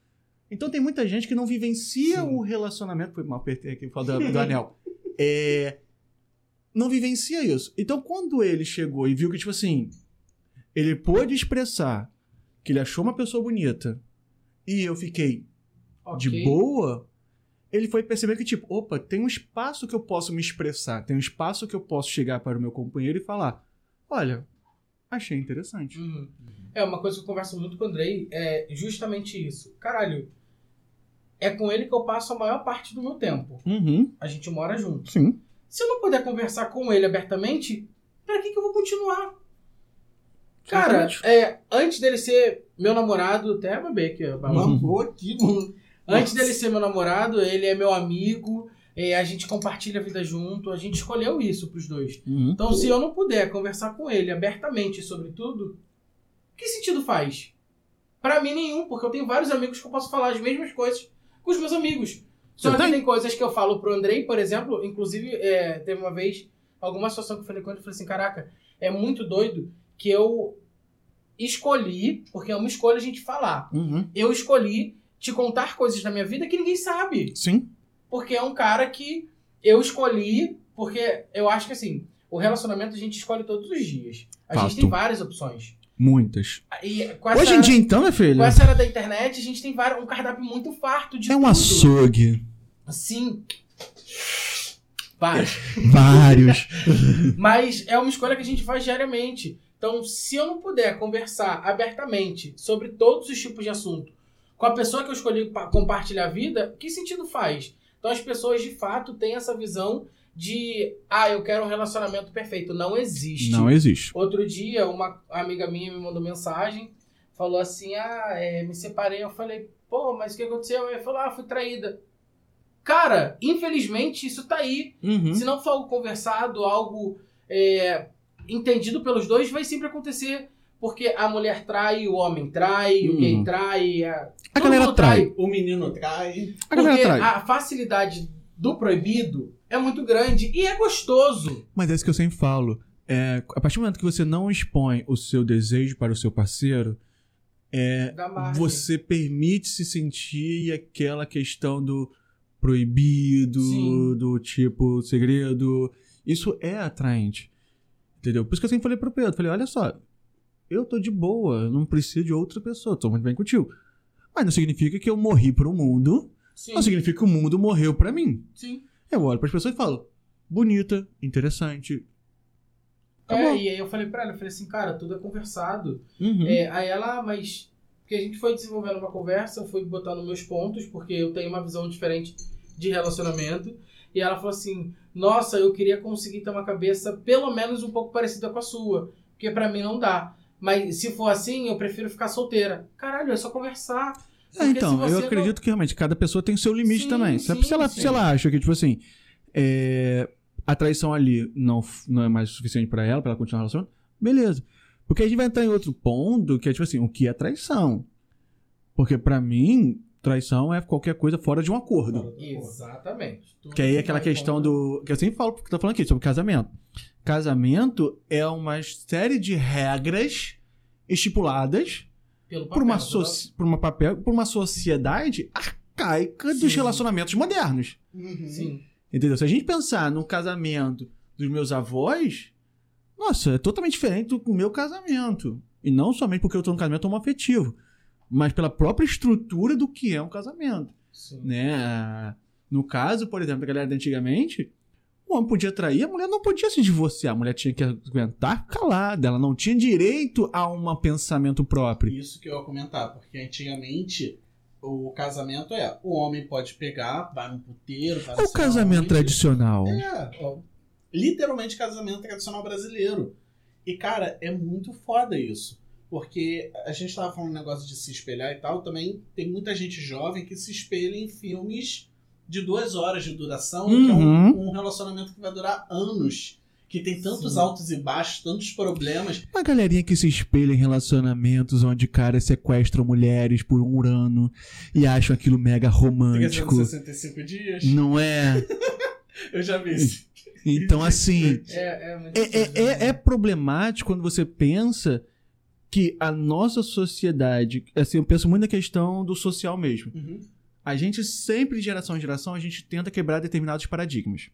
Então tem muita gente que não vivencia Sim. o relacionamento. Foi mal apertei aqui por causa do, do anel. É, não vivencia isso. Então quando ele chegou e viu que, tipo assim, ele pôde expressar que ele achou uma pessoa bonita e eu fiquei de Ok. boa, ele foi perceber que, tipo, opa, tem um espaço que eu posso me expressar, tem um espaço que eu posso chegar para o meu companheiro e falar: olha, achei interessante. Uhum. É, uma coisa que eu converso muito com o Andrei é justamente isso. Caralho, é com ele que eu passo a maior parte do meu tempo. Uhum, A gente mora junto. sim. Se eu não puder conversar com ele abertamente, pra que, que eu vou continuar? Cara, é, antes dele ser meu namorado, até beber aqui, ó. Uhum. Mamou aqui, mano. Antes dele ser meu namorado, ele é meu amigo, é, a gente compartilha a vida junto, a gente escolheu isso pros dois. Uhum. Então, se eu não puder conversar com ele abertamente sobre tudo, que sentido faz? Pra mim, nenhum, porque eu tenho vários amigos que eu posso falar as mesmas coisas com os meus amigos. Só Você que tem? tem coisas que eu falo pro Andrei, por exemplo, inclusive, é, teve uma vez, alguma situação que eu falei com ele, eu falei assim, caraca, é muito doido que eu escolhi, porque é uma escolha a gente falar, Uhum. eu escolhi te contar coisas da minha vida que ninguém sabe. Sim. Porque é um cara que eu escolhi, porque eu acho que assim, o relacionamento a gente escolhe todos os dias. A Fato. gente tem várias opções. Muitas. E Hoje em dia, então, minha filha, com essa era da internet, a gente tem vários, um cardápio muito farto de é um tudo. açougue. Sim. Vários. Vários. Mas é uma escolha que a gente faz diariamente. Então, se eu não puder conversar abertamente sobre todos os tipos de assunto com a pessoa que eu escolhi pa- compartilhar a vida, que sentido faz? Então, as pessoas de fato têm essa visão de, ah, eu quero um relacionamento perfeito. Não existe. Não existe. Outro dia, uma amiga minha me mandou mensagem, falou assim: Ah, é, me separei. Eu falei, pô, mas o que aconteceu? Ele falou: Ah, fui traída. Cara, infelizmente isso tá aí. Uhum. Se não for algo conversado, algo é, entendido pelos dois, vai sempre acontecer. Porque a mulher trai, o homem trai, o gay Uhum. trai. A, A galera mundo trai. O menino trai. A galera Porque trai. a facilidade do proibido é muito grande e é gostoso. Mas é isso que eu sempre falo. É, a partir do momento que você não expõe o seu desejo para o seu parceiro, é, você permite se sentir aquela questão do proibido, Sim. do tipo segredo. Isso é atraente. Entendeu? Por isso que eu sempre falei pro Pedro, falei, olha só, eu tô de boa, eu não preciso de outra pessoa, tô muito bem contigo. Mas não significa que eu morri pro mundo, Sim, não significa que o mundo morreu pra mim. sim. Eu olho pras pessoas e falo, bonita, interessante. Acabou. É, e aí eu falei pra ela, eu falei assim, cara, tudo é conversado. Uhum. É, aí ela, mas. Porque a gente foi desenvolvendo uma conversa, eu fui botando meus pontos, porque eu tenho uma visão diferente de relacionamento. E ela falou assim: Nossa, eu queria conseguir ter uma cabeça pelo menos um pouco parecida com a sua. Porque pra mim não dá. Mas se for assim, eu prefiro ficar solteira. Caralho, é só conversar. É, então, eu não- acredito que realmente cada pessoa tem o seu limite Sim, também. Se, sim, se ela, sim. se ela acha que, tipo assim, é, a traição ali não, não é mais suficiente pra ela, pra ela continuar relacionando, beleza. Porque a gente vai entrar em outro ponto, que é tipo assim, o que é traição? Porque pra mim, traição é qualquer coisa fora de um acordo. Exatamente. Tudo Que aí é que aquela vai questão contra- do. Que eu sempre falo, porque tô falando aqui, sobre casamento. Casamento é uma série de regras estipuladas Pelo por uma, papel, soci- por uma papel, por uma sociedade arcaica dos Sim. relacionamentos modernos. Uhum. Sim. Entendeu? Se a gente pensar no casamento dos meus avós, nossa, é totalmente diferente do meu casamento. E não somente porque eu tô no casamento homoafetivo, mas pela própria estrutura do que é um casamento. Sim. Né? No caso, por exemplo, da galera de antigamente, o homem podia trair, a mulher não podia se divorciar, a mulher tinha que aguentar calada, ela não tinha direito a um pensamento próprio. Isso que eu ia comentar, porque antigamente o casamento é: o homem pode pegar, vai no puteiro, vai É o casamento tradicional. É, literalmente casamento tradicional brasileiro. E, cara, é muito foda isso. Porque a gente tava falando um negócio de se espelhar e tal, também tem muita gente jovem que se espelha em filmes de duas horas de duração, que é Uhum. um, um relacionamento que vai durar anos. Que tem tantos Sim. altos e baixos, tantos problemas. Uma galerinha que se espelha em relacionamentos onde caras sequestram mulheres por um ano e acham aquilo mega romântico. 365 dias. Não é? Eu já vi isso. Então, assim, É, é, é, é, é, né? é problemático quando você pensa que a nossa sociedade. Assim, eu penso muito na questão do social mesmo. Uhum. A gente sempre, de geração em geração, a gente tenta quebrar determinados paradigmas.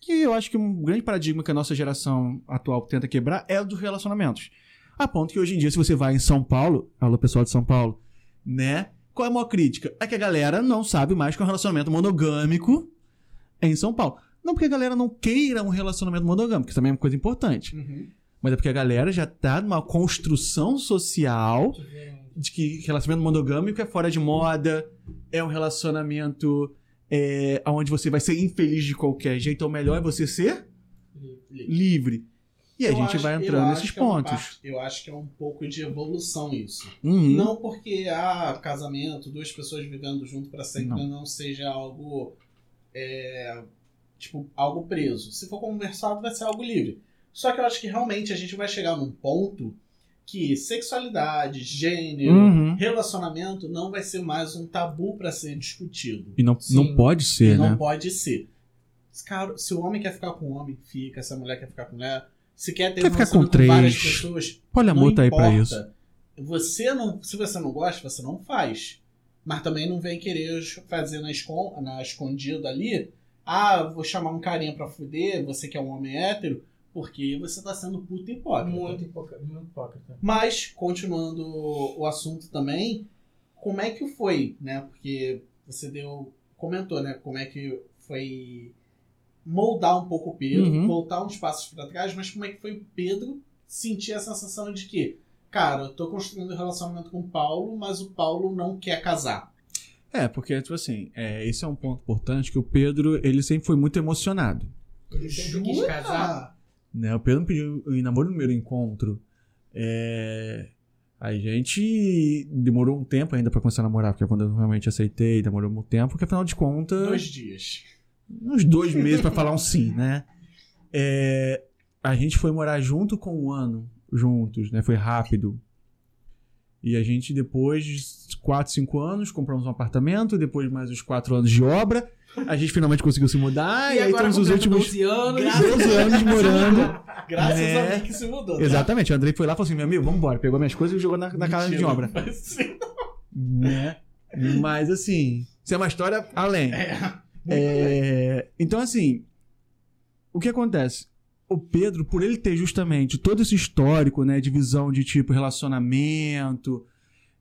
Que eu acho que um grande paradigma que a nossa geração atual tenta quebrar é o dos relacionamentos. A ponto que hoje em dia, se você vai em São Paulo, alô pessoal de São Paulo, né? Qual é a maior crítica? É que a galera não sabe mais que é um relacionamento monogâmico em São Paulo. Não porque a galera não queira um relacionamento monogâmico, que também é uma coisa importante. Uhum. Mas é porque a galera já tá numa construção social de que relacionamento monogâmico é fora de moda, é um relacionamento é, onde você vai ser infeliz de qualquer jeito, ou melhor é você ser livre. E a Eu gente acho- vai entrando nesses é pontos. parte- eu acho que é um pouco de evolução isso. Uhum. Não porque ah, casamento, duas pessoas vivendo junto para sempre Não. não. seja algo é, tipo algo preso. Se for conversado, vai ser algo livre. Só que eu acho que realmente a gente vai chegar num ponto que sexualidade, gênero, Uhum. relacionamento não vai ser mais um tabu para ser discutido. E não, Sim. não pode ser, não né? pode ser. Cara, se o homem quer ficar com o homem, fica. Se a mulher quer ficar com mulher, se quer ter Quer um ficar com relacionamento várias três. pessoas, Olha, não amor tá aí pra importa. isso. Você não, se você não gosta, você não faz. Mas também não vem querer fazer na, escon, na escondida ali. Ah, vou chamar um carinha pra fuder, você que é um homem hétero, porque você tá sendo puta hipócrita. Muito hipócrita. Muito hipócrita. Mas, continuando o assunto também, como é que foi, né? Porque você deu. comentou, né? Como é que foi moldar um pouco o Pedro, Uhum. voltar uns passos para trás, mas como é que foi o Pedro sentir a sensação de que, cara, eu tô construindo um relacionamento com o Paulo, mas o Paulo não quer casar. É, porque, tipo assim, é, esse é um ponto importante que o Pedro, ele sempre foi muito emocionado. Ele sempre quis Jura? casar. Né? O Pedro me pediu em namoro no primeiro encontro. É... A gente demorou um tempo ainda pra começar a namorar, porque quando eu realmente aceitei, demorou um tempo, porque afinal de contas. Dois dias. uns dois meses pra falar um sim, né? É, a gente foi morar junto com um ano, juntos, né? Foi rápido. E a gente, depois de 4, 5 anos, compramos um apartamento, depois de mais uns 4 anos de obra, a gente finalmente conseguiu se mudar, e, aí agora estamos os últimos 12 anos. 12 anos morando. Graças Né? a mim que se mudou. tá? Exatamente, o Andrei foi lá e falou assim: meu amigo, vamos embora. Pegou minhas coisas e jogou na, na casa de obra. ser. Né? Mas assim, isso é uma história além. É. É, então, assim, o que acontece? O Pedro, por ele ter justamente todo esse histórico, né, de visão de tipo relacionamento,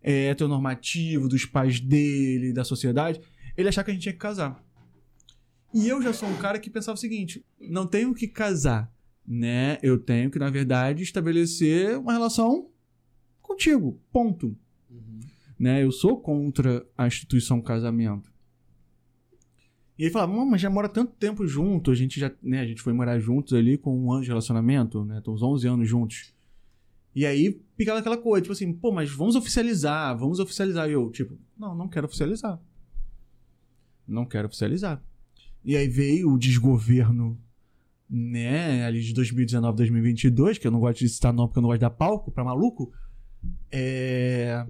é, heteronormativo dos pais dele, da sociedade, ele achava que a gente tinha que casar. E eu já sou um cara que pensava o seguinte: não tenho que casar, né? Eu tenho que, na verdade, estabelecer uma relação contigo. Ponto Uhum. né? Eu sou contra a instituição casamento. E ele fala, "Mano, mas já mora tanto tempo junto, a gente já, né, a gente foi morar juntos ali com um ano de relacionamento, né? Estamos 11 anos juntos. E aí ficava aquela coisa, tipo assim, pô, mas vamos oficializar, vamos oficializar. E eu, tipo, não, não quero oficializar. Não quero oficializar. E aí veio o desgoverno, né, ali de 2019, 2022, que eu não gosto de citar não porque eu não gosto de dar palco pra maluco. É...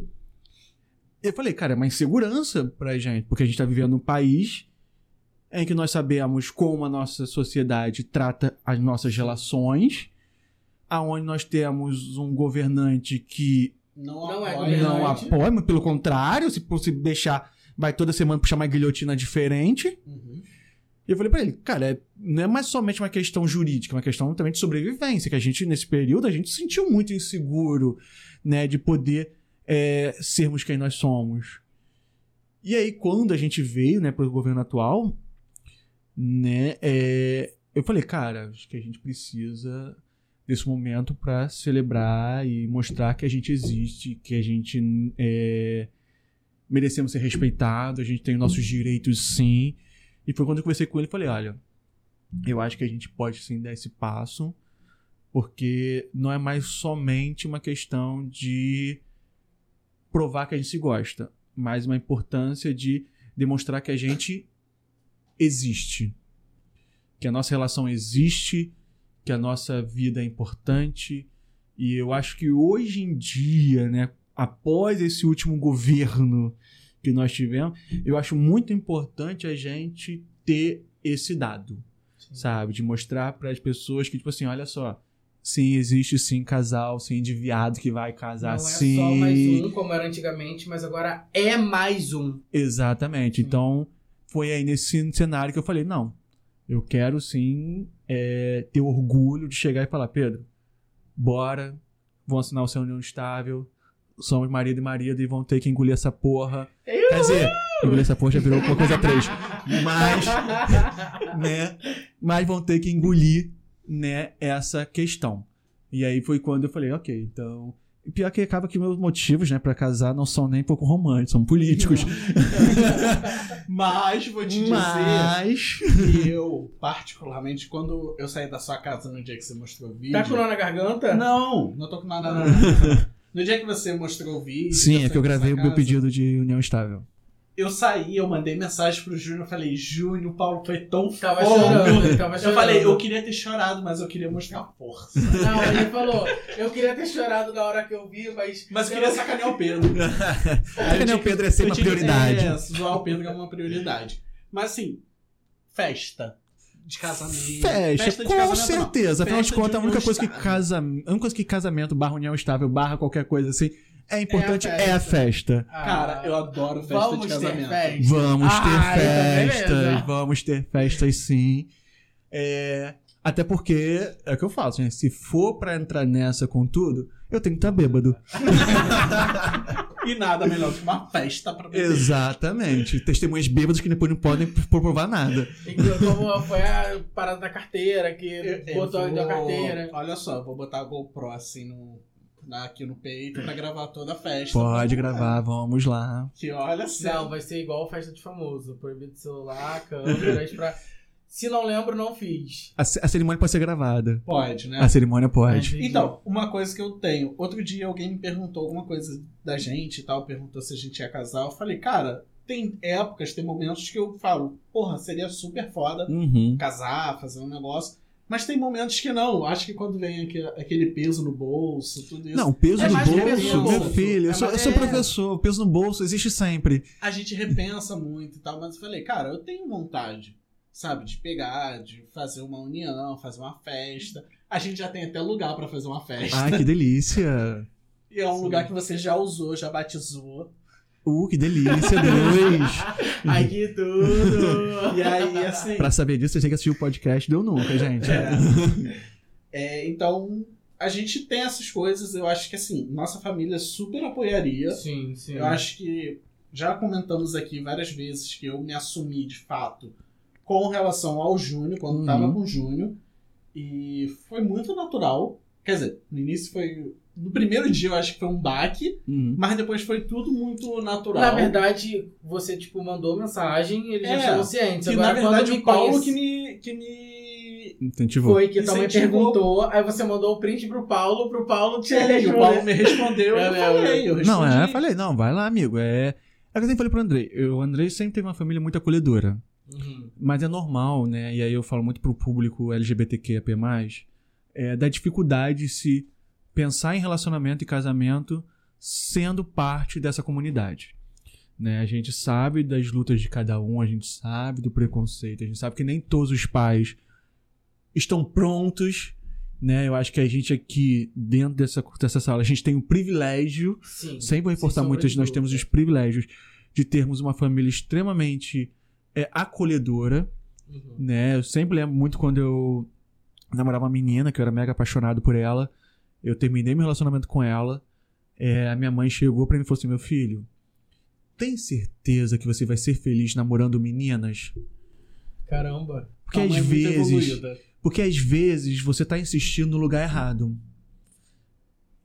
Eu falei, cara, é uma insegurança pra gente, porque a gente tá vivendo num país em que nós sabemos como a nossa sociedade trata as nossas relações, aonde nós temos um governante que Não, Não é apoia, não Governante. apoia, pelo contrário, se se deixar, vai toda semana puxar uma guilhotina diferente. Uhum. E eu falei pra ele, cara, é- não é mais somente uma questão jurídica, é uma questão também de sobrevivência, que a gente, nesse período, a gente se sentiu muito inseguro, né, de poder é, sermos quem nós somos. E aí, quando a gente veio, né, pro governo atual, né, é, eu falei, cara, acho que a gente precisa desse momento pra celebrar e mostrar que a gente existe, que a gente é, merecemos ser respeitados, a gente tem os nossos direitos sim. E foi quando eu conversei com ele e falei: olha, eu acho que a gente pode sim dar esse passo, porque não é mais somente uma questão de provar que a gente se gosta, mas uma importância de demonstrar que a gente existe. Que a nossa relação existe, que a nossa vida é importante. E eu acho que hoje em dia, né, após esse último governo que nós tivemos, eu acho muito importante a gente ter esse dado, sabe? De mostrar para as pessoas que, tipo assim, olha só, sim, existe sim casal, sim, de viado que vai casar, Não é sim. só mais um, como era antigamente, mas agora é mais um. Exatamente. Sim. Então, foi aí nesse cenário que eu falei, não, eu quero sim é, ter orgulho de chegar e falar, Pedro, bora, vão assinar o seu união estável. Somos marido e marido e vão ter que engolir essa porra. Quer dizer, engolir essa porra já virou uma coisa três. Mas, né? Mas vão ter que engolir, né, essa questão. E aí foi quando eu falei, ok, então. E pior que acaba que meus motivos, né, pra casar não são nem pouco românticos, são políticos. Mas vou te dizer Mas. que eu, particularmente, quando eu saí da sua casa no dia que você mostrou o vídeo. Tá com nó na garganta? Não, não tô com nada. Não. No dia que você mostrou o vídeo. Sim, é que eu gravei o meu casa, pedido de união estável. Eu saí, eu mandei mensagem pro Júnior, falei, Júnior, o Paulo foi tão Tava foda. chorando, tava Eu chorando. falei, eu queria ter chorado, mas eu queria mostrar força. Não, ele falou, eu queria ter chorado na hora que eu vi, mas. Mas eu queria sacanear o Pedro. Sacanear o Pedro é sempre Eu uma prioridade. É, zoar o Pedro é uma prioridade. Mas assim, festa de casamento. Festa, de com casamento, não. certeza. Afinal de Festa contas, a única coisa que casa, a única coisa que casamento barra união estável barra qualquer coisa assim é importante É é a a festa. Ah, Cara, eu adoro festa vamos de ter casamento. festa. Vamos Ah, ter então festas, beleza. vamos ter festas sim. É, até porque é o que eu faço, né? Se for pra entrar nessa com tudo, eu tenho que estar bêbado. E nada melhor que uma festa pra beber. Exatamente. Testemunhas bêbadas que depois não podem provar nada. Como foi a parada da carteira, que Eu- eu botou vou- a carteira. Olha só, eu vou botar a GoPro assim no, aqui no peito pra gravar toda a festa. Pode gravar, vamos lá. Que olha Não, só. vai ser igual festa de famoso. Proibido celular, câmeras pra. Se não lembro, não fiz. A, a cerimônia pode ser gravada. Pode, né? A cerimônia pode. Então, uma coisa que eu tenho. Outro dia alguém me perguntou alguma coisa da gente e tal, perguntou se a gente ia casar. Eu falei, cara, tem épocas, tem momentos que eu falo, porra, seria super foda Uhum. casar, fazer um negócio. Mas tem momentos que não. Acho que quando vem aquele, peso no bolso, tudo isso. Não, peso É no bolso, meu filho. Eu É sou, eu sou é. professor, peso no bolso existe sempre. A gente repensa muito e tal, mas eu falei, cara, eu tenho vontade, sabe, de pegar, de fazer uma união, fazer uma festa. A gente já tem até lugar pra fazer uma festa. Ai, que delícia. E é um Sim. lugar que você já usou, já batizou. Uh, que delícia, dois. Ai, que tudo! E aí, assim. pra saber disso, você tem que assistir o podcast Deu Nunca, gente. É. É, então, a gente tem essas coisas. Eu acho que, assim, nossa família super apoiaria. Sim, sim. Eu acho que já comentamos aqui várias vezes que eu me assumi de fato com relação ao Júnior, quando Uhum. tava com o Júnior. E foi muito natural. Quer dizer, no início foi. No primeiro dia eu acho que foi um baque, Uhum. mas depois foi tudo muito natural. Na verdade, você, tipo, mandou mensagem e eles já É, estavam cientes. que Agora, na verdade o Paulo conhece- que me. Que me... Incentivou. Foi que também Incentivou. perguntou, aí você mandou o print pro Paulo, pro Paulo te E o. Paulo me respondeu e É, eu é, falei. Eu respondi. Não, é, eu falei, não, vai lá, amigo. É. É o que eu sempre falei pro Andrei. Eu- O Andrei sempre teve uma família muito acolhedora. Uhum. Mas é normal, né? E aí eu falo muito pro público LGBTQIA+, é, da dificuldade de se pensar em relacionamento e casamento sendo parte dessa comunidade. Né? A gente sabe das lutas de cada um, a gente sabe do preconceito, a gente sabe que nem todos os pais estão prontos, né? Eu acho que a gente aqui, dentro dessa, dessa sala, a gente tem o privilégio Sim. Sempre vou reforçar muito nós temos os privilégios de termos uma família extremamente é, acolhedora, Uhum. né? Eu sempre lembro muito quando eu namorava uma menina, que eu era mega apaixonado por ela, eu terminei meu relacionamento com ela, é, a minha mãe chegou pra mim e falou assim, meu filho, tem certeza que você vai ser feliz namorando meninas? Caramba. Porque às é vezes... evoluída. Porque às vezes você tá insistindo no lugar errado.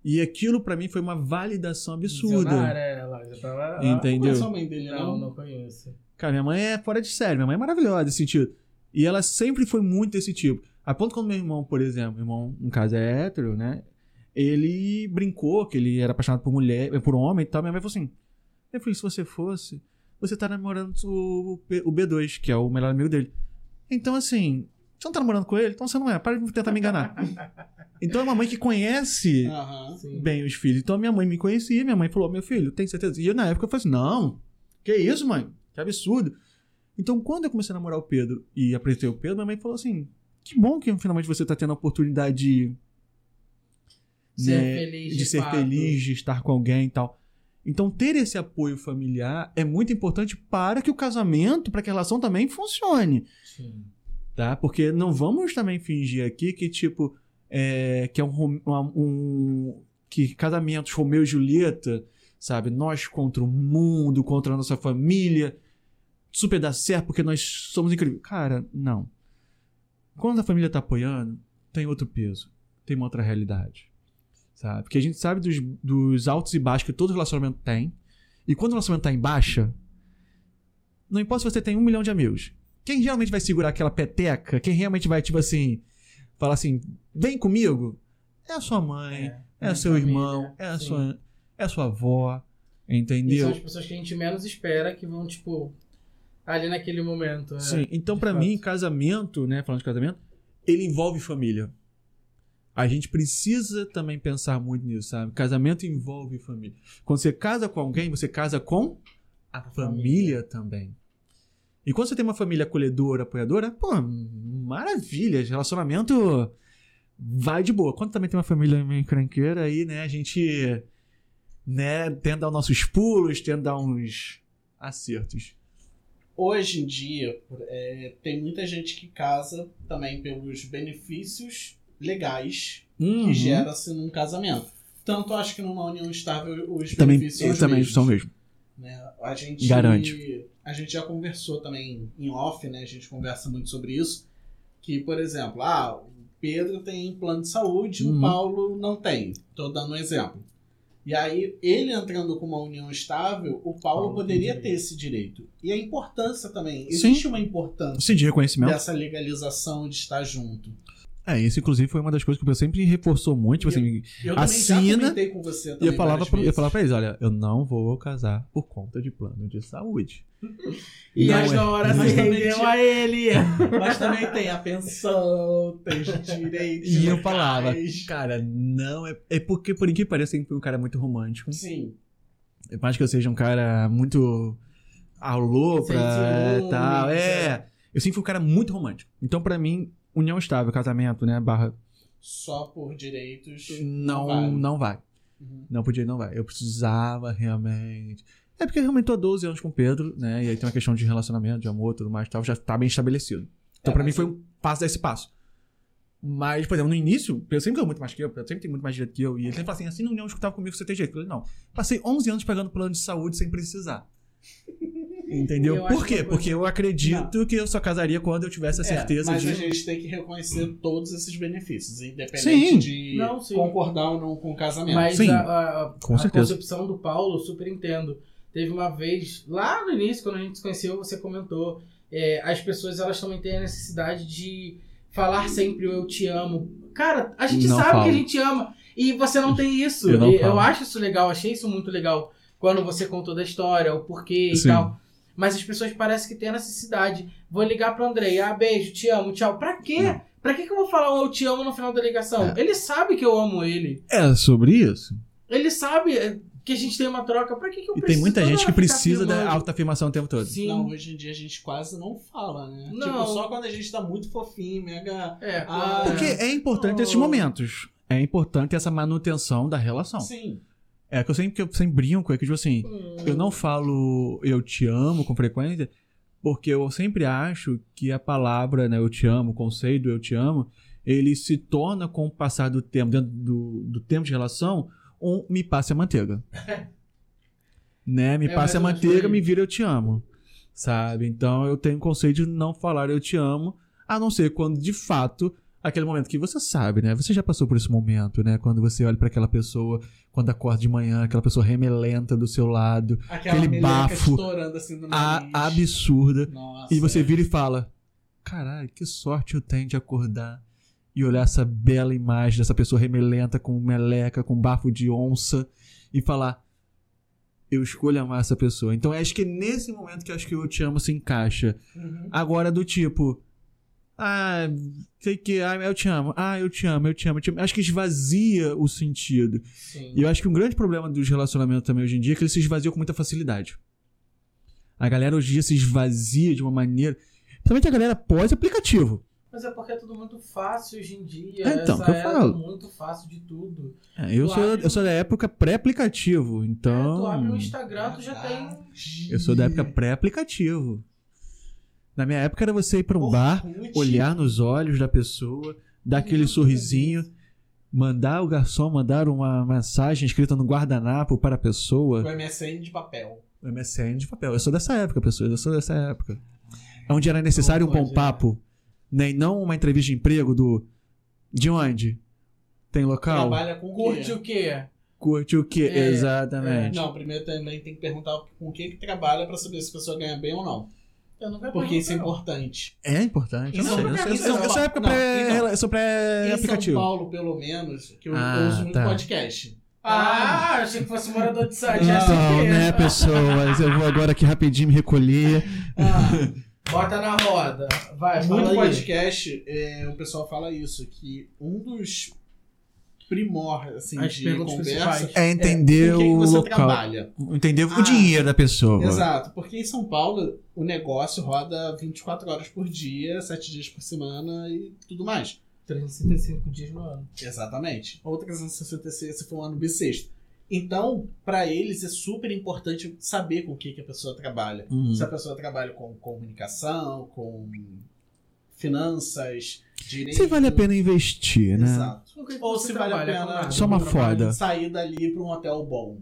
E aquilo pra mim foi uma validação absurda. Visionária, ela já tava lá. Não Entendeu? conheço a mãe dele, Não, não. não conheço. Cara, minha mãe é fora de série, minha mãe é maravilhosa nesse sentido. E ela sempre foi muito desse tipo. A ponto quando meu irmão, por exemplo, meu irmão, no caso é hétero, né? Ele brincou que ele era apaixonado por mulher, por homem e tal. Minha mãe falou assim: Meu filho, se você fosse, você tá namorando o, o B2, que é o melhor amigo dele. Então, assim, você não tá namorando com ele? Então você não é, para de tentar me enganar. então é uma mãe que conhece. Sim. bem os filhos. Então minha mãe me conhecia, minha mãe falou: Meu filho, tem certeza? E eu na época eu falei assim: Não, que isso, mãe? Que absurdo. Então quando eu comecei a namorar o Pedro e apresentei o Pedro, minha mãe falou assim: Que bom que finalmente você tá tendo a oportunidade de Ser né, feliz, de, de ser fato. feliz, de estar com alguém e tal. Então, ter esse apoio familiar é muito importante para que o casamento, para que a relação também funcione, Sim. tá? Porque não vamos também fingir aqui que, tipo, é, que é um, uma- um- que casamentos Romeu e Julieta, sabe? Nós contra o mundo, contra a nossa família, super dá certo porque nós somos incríveis. Cara, não. Quando a família tá apoiando, tem outro peso, tem uma outra realidade. Sabe? Porque a gente sabe dos, dos altos e baixos que todo relacionamento tem. E quando o relacionamento tá em baixa, não importa se você tem um milhão de amigos. Quem realmente vai segurar aquela peteca, quem realmente vai, tipo assim, falar assim, vem comigo, é a sua mãe, é, é o seu família, irmão, é a sim. sua, é sua avó, E são entendeu? as pessoas que a gente menos espera que vão, tipo, ali naquele momento. é. Sim, então fato. mim, casamento, né, falando de casamento, ele envolve família. A gente precisa também pensar muito nisso, sabe? Casamento envolve família. Quando você casa com alguém, você casa com a família também. E quando você tem uma família acolhedora, apoiadora, pô, maravilha, relacionamento vai de boa. Quando também tem uma família meio cranqueira, aí, né, a gente, né, tenta dar os nossos pulos, tenta dar uns acertos. Hoje em dia, é, tem muita gente que casa também pelos benefícios legais Uhum. que gera-se num casamento. Tanto acho que numa união estável os também, benefícios também mesmos, são mesmo. né? A gente Garante. A gente já conversou também em off, né? A gente conversa muito sobre isso. Que, por exemplo, ah, o Pedro tem plano de saúde, Uhum. o Paulo não tem. Tô dando um exemplo. E aí, ele entrando com uma união estável, o Paulo Paulo poderia ter esse direito. E a importância também. Sim. Existe uma importância Sim, de reconhecimento. dessa legalização de estar junto. É, isso inclusive foi uma das coisas que eu sempre reforçou muito, tipo assim, Eu também já Assina, comentei com você e também eu falava, pra, eu falava pra eles, olha, eu não vou casar por conta de plano de saúde. E Não as é. na hora Mas se também rendeu a ele. Mas também tem a pensão, tem os direitos. E eu falava, cara, não, é, é porque, por incrível que pareça, eu sempre fui um cara muito romântico. Sim. Por mais que eu seja um cara muito alô pra tal, é. é. Eu sempre fui um cara muito romântico. Então, pra mim, união estável, casamento, né, barra, Só por direitos. não, vale. não vai. Uhum. Não podia, não vai. Eu precisava realmente. É porque eu realmente tô há 12 anos com o Pedro, né? E aí tem uma questão de relacionamento, de amor, tudo mais tal, já tá bem estabelecido. Então, É, pra mim, foi um passo desse passo. Mas, por exemplo, no início, eu sempre ganhou muito mais que eu, eu sempre tem muito mais direito que eu. E ele sempre fala assim: assim não, não escutava comigo, você tem jeito. Eu falei, não. Passei 11 anos pegando plano de saúde sem precisar. Entendeu? Eu Por quê? coisa- Porque eu acredito que eu só casaria quando eu tivesse a É, certeza mas de. a gente tem que reconhecer todos esses benefícios, independente Sim. de Não, sim. concordar ou não com o casamento. Mas Sim, a, a- com a certeza. concepção do Paulo, eu super entendo. Teve uma vez, lá no início, quando a gente se conheceu, você comentou, é, as pessoas elas também têm a necessidade de falar sempre o eu te amo. Cara, a gente Não sabe falo. que a gente ama e você não tem isso. Eu não E eu acho isso legal, achei isso muito legal quando você contou da história, o porquê Sim. e tal. Mas as pessoas parecem que têm a necessidade. Vou ligar pro Andrei, ah, beijo, te amo, tchau. Pra quê? Não. Pra que, que eu vou falar um eu te amo no final da ligação? É. Ele sabe que eu amo ele. É sobre isso. Ele sabe é, que a gente tem uma troca. Pra que, que eu E preciso tem muita gente que precisa da afirmando? autoafirmação o tempo todo. Sim. Não, hoje em dia a gente quase não fala, né? Não. Tipo, só quando a gente tá muito fofinho, mega. É, Ah, Porque é importante esses Oh. momentos. É importante essa manutenção da relação. Sim. É que eu sempre, que eu sempre brinco, é que, tipo assim, Hum, eu não falo eu te amo com frequência, porque eu sempre acho que a palavra, né, eu te amo, o conceito eu te amo, ele se torna com o passar do tempo, dentro do, do tempo de relação, um me passe a manteiga. né? Me É, passe a manteiga, me vira eu te amo. Sabe? Então eu tenho o conceito de não falar eu te amo, a não ser quando de fato aquele momento que você sabe, né? Você já passou por esse momento, né? Quando você olha pra aquela pessoa, quando acorda de manhã, aquela pessoa remelenta do seu lado, Aquela Aquele bafo estourando assim a, absurda, Nossa. e você vira e fala: Caralho, que sorte eu tenho de acordar e olhar essa bela imagem dessa pessoa remelenta com meleca, com bafo de onça e falar: Eu escolho amar essa pessoa. Então acho que é nesse momento que acho que eu te amo se encaixa. Uhum. Agora, do tipo. Ah, sei que. Ah, eu te amo. Ah, eu te amo, eu te amo, eu te amo. Acho que esvazia o sentido. Sim. E eu acho que um grande problema dos relacionamentos também hoje em dia é que eles se esvaziam com muita facilidade. A galera hoje em dia se esvazia de uma maneira. Principalmente a galera pós-aplicativo. Mas é porque é tudo muito fácil hoje em dia. É, então, Essa que eu falo. muito fácil de tudo. É, eu, Tu sou, abre eu sou da época pré-aplicativo. É, tu Então. abre o Instagram, tu já tem. eu sou da época pré-aplicativo. Na minha época era você ir pra um bar, Orkut. olhar nos olhos da pessoa, dar aquele sorrisinho. mandar o garçom mandar uma mensagem escrita no guardanapo para a pessoa. O MSN de papel. O MSN de papel. Eu sou dessa época, pessoas. Eu sou dessa época. Onde era necessário um bom papo, né? E não uma entrevista de emprego do. De onde? Tem local? Trabalha com Curte o quê? Curte o quê? É, Exatamente. Não, primeiro também tem que perguntar com o que que trabalha pra saber se a pessoa ganha bem ou não. Eu nunca Porque isso é não. importante. É importante. Eu não sei. é Eu sei- eu é eu sou época Não, pré. Eu sou em pré-aplicativo. São Paulo, pelo menos, que eu, Ah, uso muito tá. podcast. Ah, achei que fosse morador de site. Então, né, pessoas? Eu vou agora aqui rapidinho me recolher. Ah, bota na roda. Vai, Muito fala aí. podcast, é, o pessoal fala isso, que um dos primórdios assim, As de conversa principais. É entender o que você local. trabalha. Entender Ah, o dinheiro da pessoa. Exato, porque em São Paulo o negócio roda 24 horas por dia, 7 dias por semana e tudo mais. 365 dias no ano. Exatamente. Ou 366 se for um ano bissexto. Então, para eles é super importante saber com o que, que a pessoa trabalha. Uhum. Se a pessoa trabalha com comunicação, com finanças, direito. Se vale a pena investir, né? Exato. Ou se vale a pena? Só uma um foda. sair dali para um hotel bom.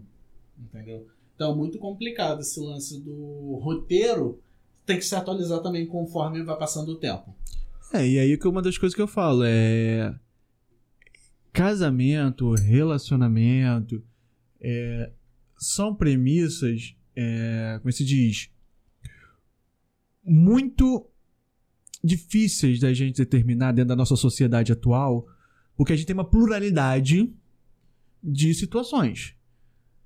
Entendeu? Então é muito complicado esse lance do roteiro. Tem que se atualizar também conforme vai passando o tempo. É, e aí que uma das coisas que eu falo é. Casamento, relacionamento, é, são premissas, é, como se diz, muito difíceis da gente determinar dentro da nossa sociedade atual, porque a gente tem uma pluralidade de situações.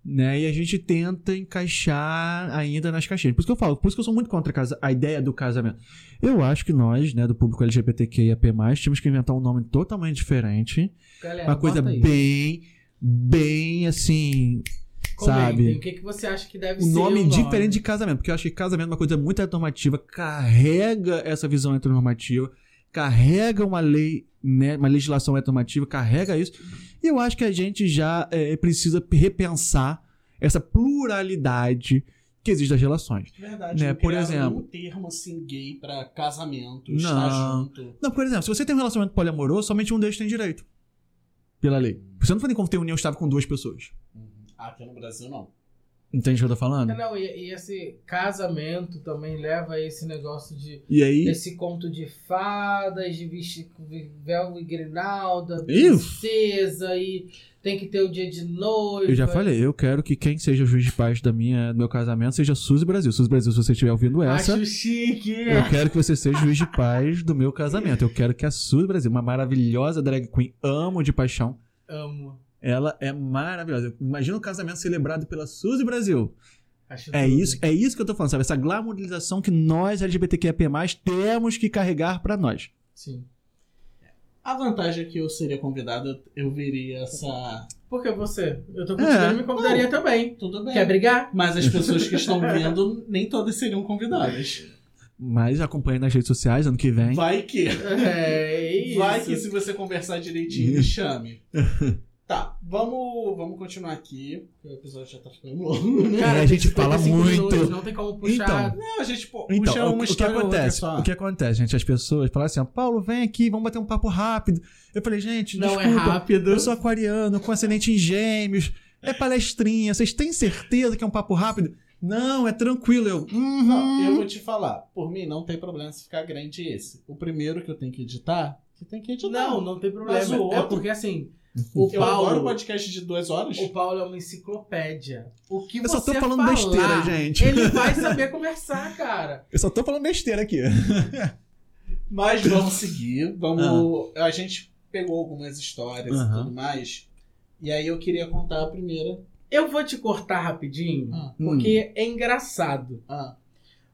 Né? E a gente tenta encaixar ainda nas caixinhas. Por isso que eu falo, por isso que eu sou muito contra a casa- a ideia do casamento. Eu acho que nós, né, do público LGBTQIAP+, temos que inventar um nome totalmente diferente. Galera, uma coisa bem, bem, assim, Comentem, sabe? O que, que você acha que deve um ser nome o nome? diferente de casamento. Porque eu acho que casamento é uma coisa muito heteronormativa, carrega essa visão heteronormativa, carrega uma lei, né, uma legislação heteronormativa, carrega isso. E eu acho que a gente já é, precisa repensar essa pluralidade que existe das relações. Verdade. Né, não por exemplo- nenhum termo assim gay pra casamento, Não. estar junto. Não, por exemplo, se você tem um relacionamento poliamoroso, somente um deles tem direito. Pela lei. Você não tem como ter união estável com duas pessoas. Aqui no Brasil não. Entende o que eu tô falando? É, Não, e, e esse casamento também leva a esse negócio de. E aí. Esse conto de fadas, de vestir com véu e grinalda, princesa, e tem que ter o dia de noiva. Eu já falei, eu quero que quem seja o juiz de paz da minha, do meu casamento seja Suzy Brasil. Suzy Brasil, se você estiver ouvindo essa, Acho chique. eu quero que você seja o juiz de paz do meu casamento. Eu quero que a Suzy Brasil, uma maravilhosa drag queen, amo de paixão. Amo. Ela é maravilhosa. Imagina um casamento celebrado pela Suzy Brasil. Acho É tudo. isso, é isso que eu tô falando, sabe? Essa glamorização que nós, LGBTQIA+, temos que carregar pra nós. Sim. A vantagem é que eu seria convidado, eu- veria essa. Por que você? Eu tô contigo, É. eu me convidaria também. Tudo bem. Quer brigar? Mas as pessoas que estão vendo, nem todas seriam convidadas. Mas acompanhe nas redes sociais ano que vem. Vai que. É isso. Vai que se você conversar direitinho, me chame. Tá, vamos, vamos continuar aqui. porque O episódio já tá ficando longo, né? É, a gente fala 55 muito. minutos, não tem como puxar. Então, Não, a gente pô, Então, puxa o, uma o que outra acontece? só. O que acontece, gente? As pessoas falam assim, ó, Paulo, vem aqui, vamos bater um papo rápido. Eu falei, gente, não é desculpa, rápido. eu sou aquariano, com ascendente em gêmeos, é palestrinha, vocês têm certeza que é um papo rápido? Não, é tranquilo. Eu, uhum. Não, eu vou te falar. Por mim, não tem problema se ficar grande esse. O primeiro que eu tenho que editar, você tem que editar. Não, não tem problema. Mas o É outro- porque assim, o Eu adoro Paulo, podcast de duas horas. o Paulo é uma enciclopédia. O que Eu só você tô falando falar, besteira, gente. Ele vai saber conversar, cara. Eu só tô falando besteira aqui. Mas vamos seguir. Vamos. A gente pegou algumas histórias e Ah. Tudo mais. E aí eu queria contar a primeira. Eu vou te cortar rapidinho, Ah. porque é engraçado. Ah,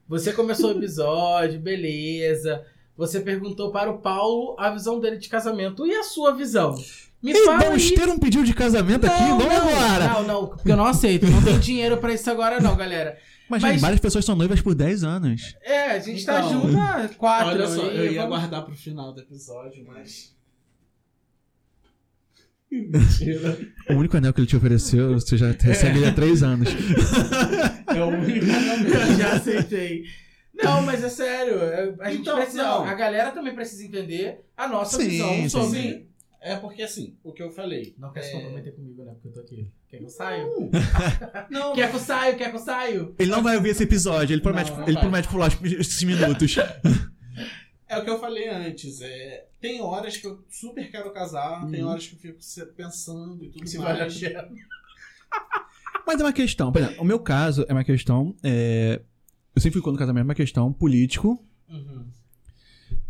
Você começou o episódio, beleza. Você perguntou para o Paulo a visão dele de casamento. E a sua visão? Me E fala vamos aí. ter um pedido de casamento aqui? Não, Vamos não, agora! Não, não, porque eu não aceito. Não tenho dinheiro pra isso agora, não, galera. Mas, Mas- várias pessoas são noivas por 10 anos. É, a gente tá Então, junto há quatro. olha só, eu ia vamos- guardar pro final do episódio, mas. Mentira. O único anel que ele te ofereceu, você já recebe ele há 3 anos. É o único Eu já aceitei. Não, mas é sério. é- A gente Então, precisa. não. A galera também precisa entender a nossa Sim, visão sim. sobre. Sim. É porque assim, o que eu falei. Não quer se é... comprometer comigo, né? Porque eu tô aqui. Quer que eu saio? Não, Quer que eu saio? Quer que eu saio? Ele não vai ouvir esse episódio, ele promete, Não, não ele vai. promete pular esses minutos. É o que eu falei antes. É... Tem horas que eu super quero casar, tem Uhum. horas que eu fico se- pensando e tudo Se mais. vale a pena. Mas é uma questão, por exemplo, o meu caso é uma questão. é, Eu sempre fui contra o casamento, é uma questão político. Uhum.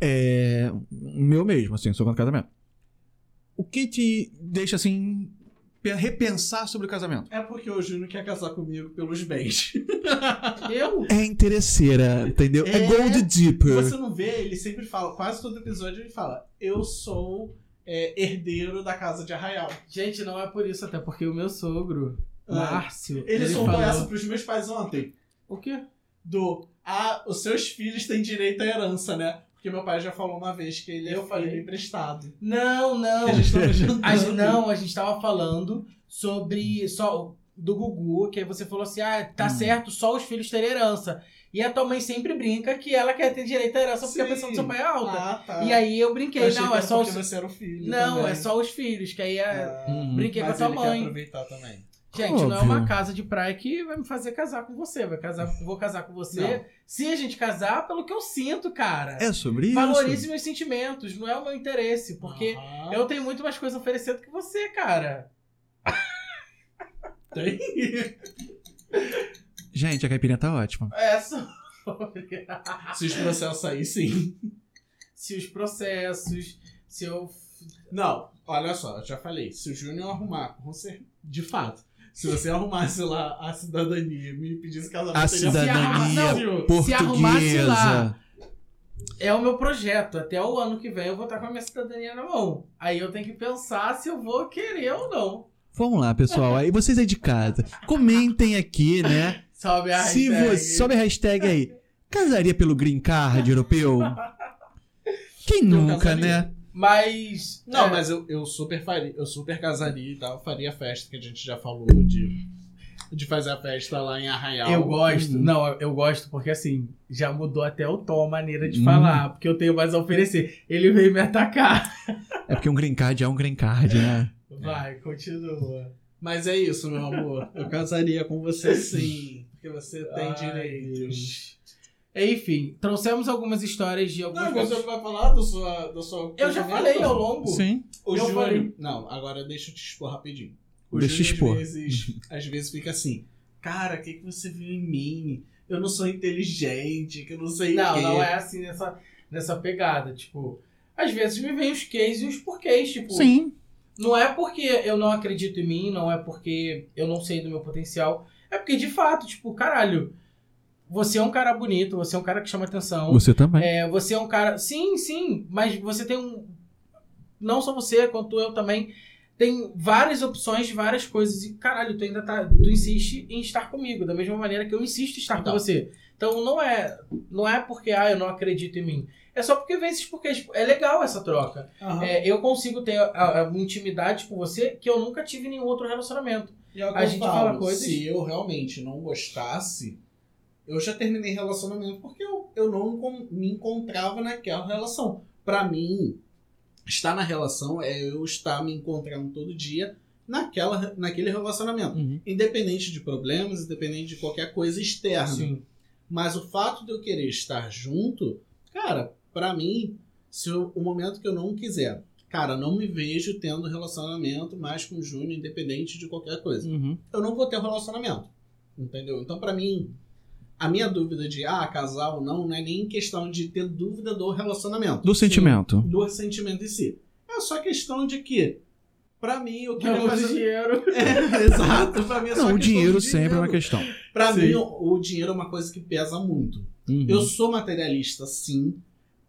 É. Meu mesmo, assim, sou contra o casamento. O que te deixa assim. pe- repensar sobre o casamento? É porque o Júnior quer casar comigo pelos bens. Eu? É interesseira, entendeu? É, É. gold deeper. Você não vê, ele sempre fala, quase todo episódio ele fala: Eu sou é, herdeiro da casa de Arraial. Gente, não é por isso, até porque o meu sogro, Ah. Márcio, Ele, soltou falou... essa pros meus pais ontem. O quê? Do Ah, os seus filhos têm direito à herança, né? Porque meu pai já falou uma vez que ele é Eu falei. emprestado. Não, não. A gente. A gente, não, a gente tava falando sobre só do Gugu, que aí você falou assim: ah, tá Hum. certo, só os filhos terem herança. E a tua mãe sempre brinca que ela quer ter direito à herança porque a Sim. pensão do seu pai é alta. Ah, tá. E aí eu Eu brinquei, achei não, é só os. você era o filho. Não, também. é só os filhos, que aí é. Ah. Brinquei com a tua ele quer mãe. aproveitar também. Gente, não é uma Óbvio. casa de praia que vai me fazer casar com você. Vai casar, vou casar com você. Não. Se a gente casar, pelo que eu sinto, cara. É sobre isso. Valorize meus sentimentos, não é o meu interesse. Porque Aham. eu tenho muito mais coisa a oferecer do que você, cara. Tem. Gente, a caipirinha tá ótima. É só. Se os processos aí, sim. se os processos, se eu. Não, olha só, eu já falei. Se o Júnior arrumar, com cer- de fato, se você arrumasse lá a cidadania e me pedisse casamento, A cidadania Não, Se arrumasse lá. É o meu projeto. Até o ano que vem eu vou estar com a minha cidadania na mão. Aí eu tenho que pensar se eu vou querer ou não. Vamos lá, pessoal. Aí vocês aí de casa, comentem aqui, né? Sobe a Se hashtag. você. Sobe a hashtag aí. Casaria pelo Green Card europeu? Quem nunca, casaria. né? Mas. Não, é, mas eu, eu super faria, eu super casaria e tal, faria a festa que a gente já falou de, de fazer a festa lá em Arraial. Eu gosto. Uhum. Não, eu gosto porque assim, já mudou até o tom, a maneira de Uhum. falar. Porque eu tenho mais a oferecer. Ele veio me atacar. É porque um Green Card é um Green Card, né? Vai, continua. Mas é isso, meu amor. Eu casaria com você sim, porque você tem Ai, direitos. Deus. Enfim, trouxemos algumas histórias de alguns. Não, você vai falar do sua, do sua Eu já falei ao longo. Sim. O Eu Júnior. falei. Não, agora deixa eu te expor rapidinho. O Deixa eu Júnior, expor. Às vezes, às vezes fica assim, cara, o que, que você viu em mim? Eu não sou inteligente, que eu não sei Não, quê. não é assim nessa, nessa pegada. Tipo, às vezes me vem os cases e os porquês. Tipo, Sim. não é porque eu não acredito em mim, não é porque eu não sei do meu potencial. É porque, de fato, tipo, caralho, você é um cara bonito, você é um cara que chama atenção. Você também. É, você é um cara. Sim, sim, mas você tem um. Não só você, quanto eu também. Tem várias opções de várias coisas. E, caralho, tu ainda tá. Tu insiste em estar comigo, da mesma maneira que eu insisto em estar Então. com você. Então não é. Não é porque, ah, eu não acredito em mim. É só porque vem esses porquês. É legal essa troca. Aham. É, eu consigo ter a- a- uma intimidade com você que eu nunca tive em nenhum outro relacionamento. E é o que a eu gente falo, fala coisas- Se eu realmente não gostasse, eu já terminei relacionamento porque eu, eu não me encontrava naquela relação. Pra mim, estar na relação é eu estar me encontrando todo dia naquela, naquele relacionamento. Uhum. Independente de problemas, independente de qualquer coisa externa. Sim. Mas o fato de eu querer estar junto, cara, pra mim, se eu- o momento que eu não quiser, cara, não me vejo tendo relacionamento mais com o Júnior, independente de qualquer coisa Uhum. eu não vou ter um relacionamento. Entendeu? Então, pra mim, a minha dúvida de ah, casar ou não, não é nem questão de ter dúvida do relacionamento. Do sentimento. Do sentimento em si. É só questão de que, pra mim, eu queria Não, fazer. dinheiro. É, exato. Pra mim é só Não, o dinheiro sempre é uma questão. Pra Sim. mim, o, o dinheiro é uma coisa que pesa muito. Uhum. Eu sou materialista, sim.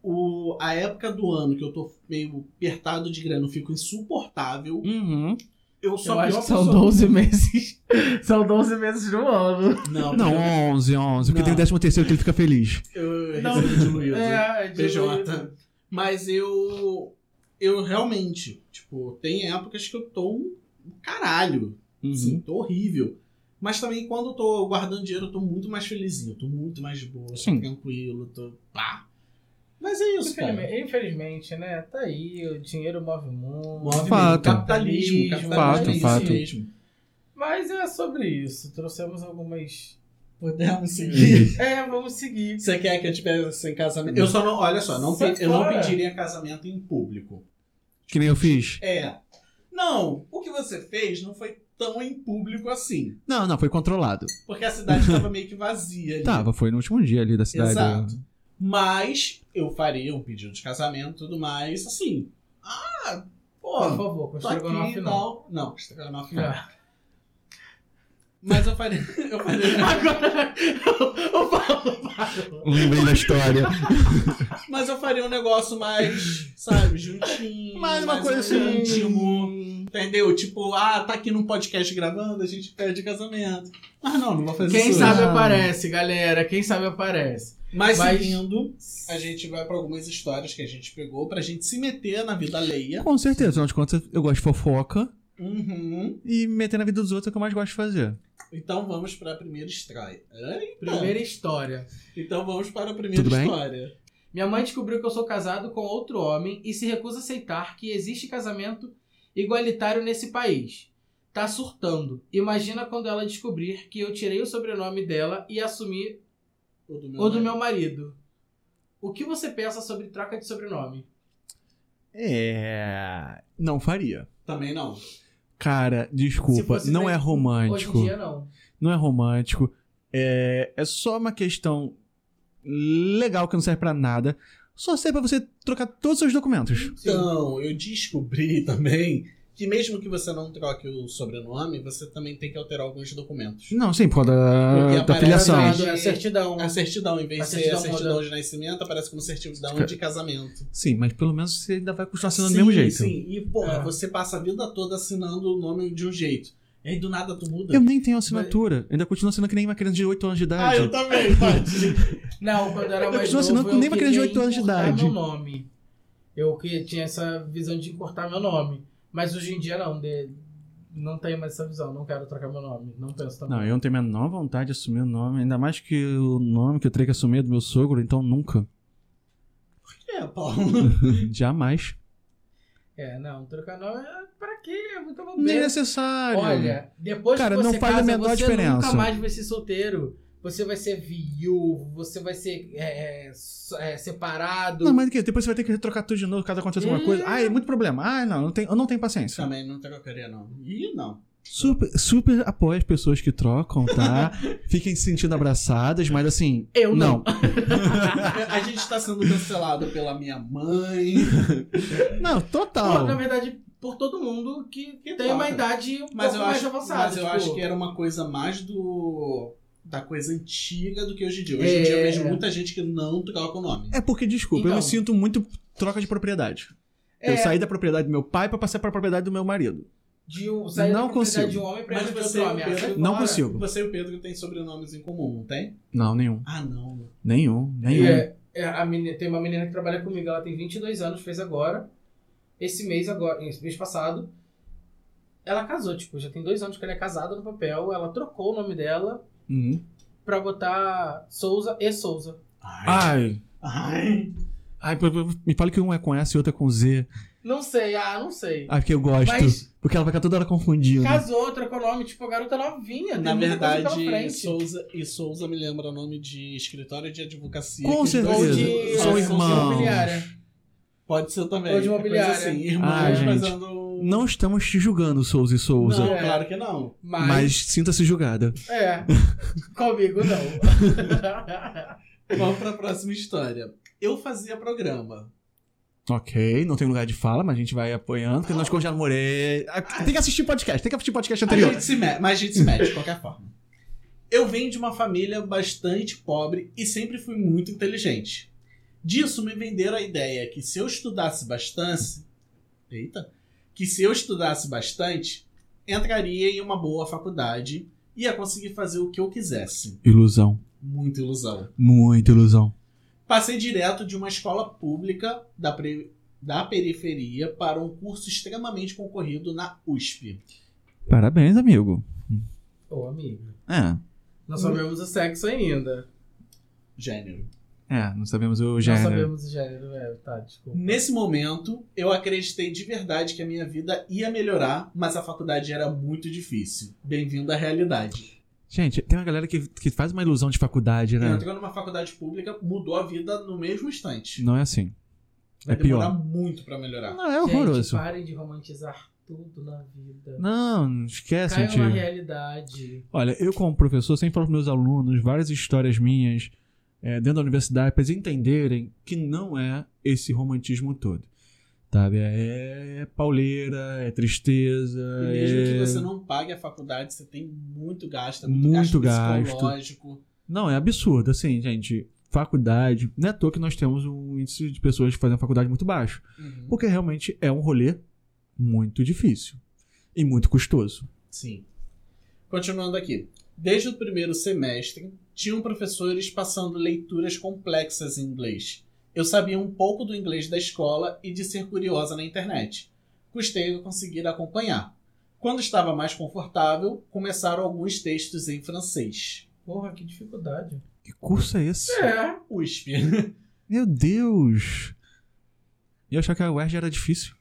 O, a época do ano que eu tô meio apertado de grana, eu fico insuportável. Uhum. Eu sou Eu a acho pior que são pessoa. 12 meses. são 12 meses no ano. Não, Não, porque 11, 11. Porque Não. tem o 13 terceiro que ele fica feliz. eu Não. recebi diluído. É, de PJ. Mas eu. Eu realmente, tipo, tem épocas que eu tô um caralho. Uhum. Assim, tô horrível. Mas também quando eu tô guardando dinheiro, eu tô muito mais felizinho. Eu tô muito mais de boa, tô Sim. tranquilo, tô. pá. Mas é isso, cara. Infelizmente, infelizmente, né? Tá aí, o dinheiro move o mundo. Move Fato. Capitalismo. Fato, capitalismo fato. mesmo. Mas é sobre isso. Trouxemos algumas. Podemos seguir. É, vamos seguir. Você quer que eu te peça em casamento? Eu só não, olha só, não pe- eu não pediria casamento em público. Que nem eu fiz. É. Não, o que você fez não foi tão em público assim. Não, não, foi controlado. Porque a cidade estava meio que vazia ali. Tava, foi no último dia ali da cidade. Exato. Mas eu faria um pedido de casamento e tudo mais, assim. Ah, pô, Por favor, com estrogonofe não. tal. Não, estrogonofe não. Mas eu faria. Eu faria Agora, o Paulo parou. Lembrei da história. mas eu faria um negócio mais, sabe, juntinho. Mais uma coisa assim. íntimo. Entendeu? Tipo, ah, tá aqui num podcast gravando, a gente pede casamento. Mas não, não vou fazer Quem isso. sabe Não. aparece, galera. Quem sabe aparece. Mas, Mas- seguindo, a gente vai pra algumas histórias que a gente pegou pra gente se meter na vida alheia. Com certeza, afinal de contas, eu gosto de fofoca. Uhum. E meter na vida dos outros é o que eu mais gosto de fazer. Então vamos para a primeira história. Eita. Primeira história. Então vamos para a primeira Tudo bem? história. Minha mãe descobriu que eu sou casado com outro homem e se recusa a aceitar que existe casamento igualitário nesse país. Tá surtando. Imagina quando ela descobrir que eu tirei o sobrenome dela e assumi O do meu. o do marido. meu marido. O que você pensa sobre troca de sobrenome? É. Não faria. Também não. Cara, desculpa, não é romântico. Hoje em dia, não. Não é romântico. É, é só uma questão legal que não serve pra nada. Só serve pra você trocar todos os seus documentos. Então, eu descobri também que mesmo que você não troque o sobrenome, você também tem que alterar alguns documentos. Não, sim, por causa Porque da, da filiação. Casado, é certidão. A certidão, em vez A de ser certidão a certidão de nascimento, aparece como certidão de casamento. Sim, mas pelo menos você ainda vai continuar sendo do sim, mesmo jeito. Sim, e porra, É. você passa a vida toda assinando o nome de um jeito. E aí do nada tu muda. Eu nem tenho assinatura. Ainda continuo sendo que nem uma criança de 8 anos de Ah, idade. eu também, tadinho. Não, quando eu era Eu mais continuo novo, assinando eu nem uma criança de queria 8 anos de idade. meu nome. Eu que tinha essa visão de encurtar meu nome. Mas hoje em dia não, de- não tenho mais essa visão, não quero trocar meu nome. Não penso também. Não, eu não tenho a menor vontade de assumir o nome. Ainda mais que o nome que eu teria que assumir é do meu sogro, então nunca. É, Paulo. Jamais. É, não, trocar nome é pra quê? É muita Nem bobeira. necessário. Olha, depois Cara, que você não faz a casa, menor você diferença. nunca mais vai ser solteiro. Você vai ser viúvo, você vai ser é, é, é, separado. Não, mas o quê? Depois você vai ter que trocar tudo de novo caso aconteça alguma coisa. Ah, é muito problema. Ah, não, não tem, eu não tenho paciência. Também não trocaria, não. Ih, não. Super, super apoio as pessoas que trocam, tá? Fiquem se sentindo abraçadas, mas assim. Eu não. A gente tá sendo cancelado pela minha mãe. Não, Pô, total. na verdade, por todo mundo que, Que tem uma troca. idade um Mas pouco eu, mais acho, avançada. mas eu tipo, acho que era uma coisa mais do. Da coisa antiga do que hoje em dia. Hoje É. em dia eu vejo muita gente que não troca o nome. É porque, desculpa, eu Então. me sinto muito troca de propriedade. É. Eu saí da propriedade do meu pai pra passar pra propriedade do meu marido. de um, sair Não consigo. de um homem pra Mas você outro e o homem. Pedro- Não consigo. Você e o Pedro têm sobrenomes em comum, não tem? Não, nenhum. Ah, não. Nenhum, nenhum. É, é, a menina, tem uma menina que trabalha comigo, ela tem 22 anos, fez agora. Esse mês, agora, esse mês passado. Ela casou, tipo, já tem dois anos que ela é casada no papel. Ela trocou o nome dela Uhum. pra botar Souza e Souza. Ai. Ai. Ai, me fala que um é com S e outro é com Z. Não sei, ah, não sei. Ah, porque eu gosto. Mas Porque ela vai ficar toda hora confundindo. casou, trocou o nome, tipo, a garota novinha. Na verdade. Souza e Souza me lembra nome de escritório de advocacia. Com certeza. Ou de, São irmãos. imobiliária. Pode ser também. Ou de imobiliária. Assim, irmãos Ah, gente. fazendo. Não estamos te julgando, Souza e Souza. Não, É. claro que não. Mas, Mas sinta-se julgada. é, comigo não. Vamos pra próxima história. Eu fazia programa. Ok, não tem lugar de fala, mas a gente vai apoiando, porque nós já namorei. Ah, Tem que assistir podcast, tem que assistir podcast A anterior. gente se mete, mas a gente se mete de qualquer forma. Eu venho de uma família bastante pobre e sempre fui muito inteligente. Disso me venderam a ideia que se eu estudasse bastante. Eita! Que se eu estudasse bastante, entraria em uma boa faculdade e ia conseguir fazer o que eu quisesse. Ilusão. Muita ilusão. Muita ilusão. Passei direto de uma escola pública da, pre- da periferia para um curso extremamente concorrido na USP. Parabéns, amigo. Ô, amigo. É. Não sabemos o sexo ainda. Gênero. É, não sabemos o Não gênero. sabemos o gênero, é, tá, desculpa. Nesse momento, eu acreditei de verdade que a minha vida ia melhorar, mas a faculdade era muito difícil. Bem-vindo à realidade. Gente, tem uma galera que, que faz uma ilusão de faculdade, né? Entrou numa faculdade pública, mudou a vida no mesmo instante. Não é assim. Vai é demorar pior. muito pra melhorar. Não, é Gente, horroroso. parem de romantizar tudo na vida. Não, esquece, Caiam gente. na realidade. Olha, eu como professor sempre falo para meus alunos várias histórias minhas é, dentro da universidade para eles entenderem que não é esse romantismo todo. Sabe? É, é pauleira, é tristeza. E mesmo é... que você não pague a faculdade, você tem muito gasto, é muito, Muito gasto gasto. psicológico. Não, é absurdo. Assim, gente, faculdade. Não é à toa que nós temos um índice de pessoas que fazem faculdade muito baixo. Uhum. Porque realmente é um rolê muito difícil e muito custoso. Sim. Continuando aqui. Desde o primeiro semestre, tinham professores passando leituras complexas em inglês. Eu sabia um pouco do inglês da escola e de ser curiosa na internet. Custei a conseguir acompanhar. Quando estava mais confortável, começaram alguns textos em francês. Porra, que dificuldade. Que curso é esse? É. USP. Meu Deus! E eu achava que a UERJ era difícil.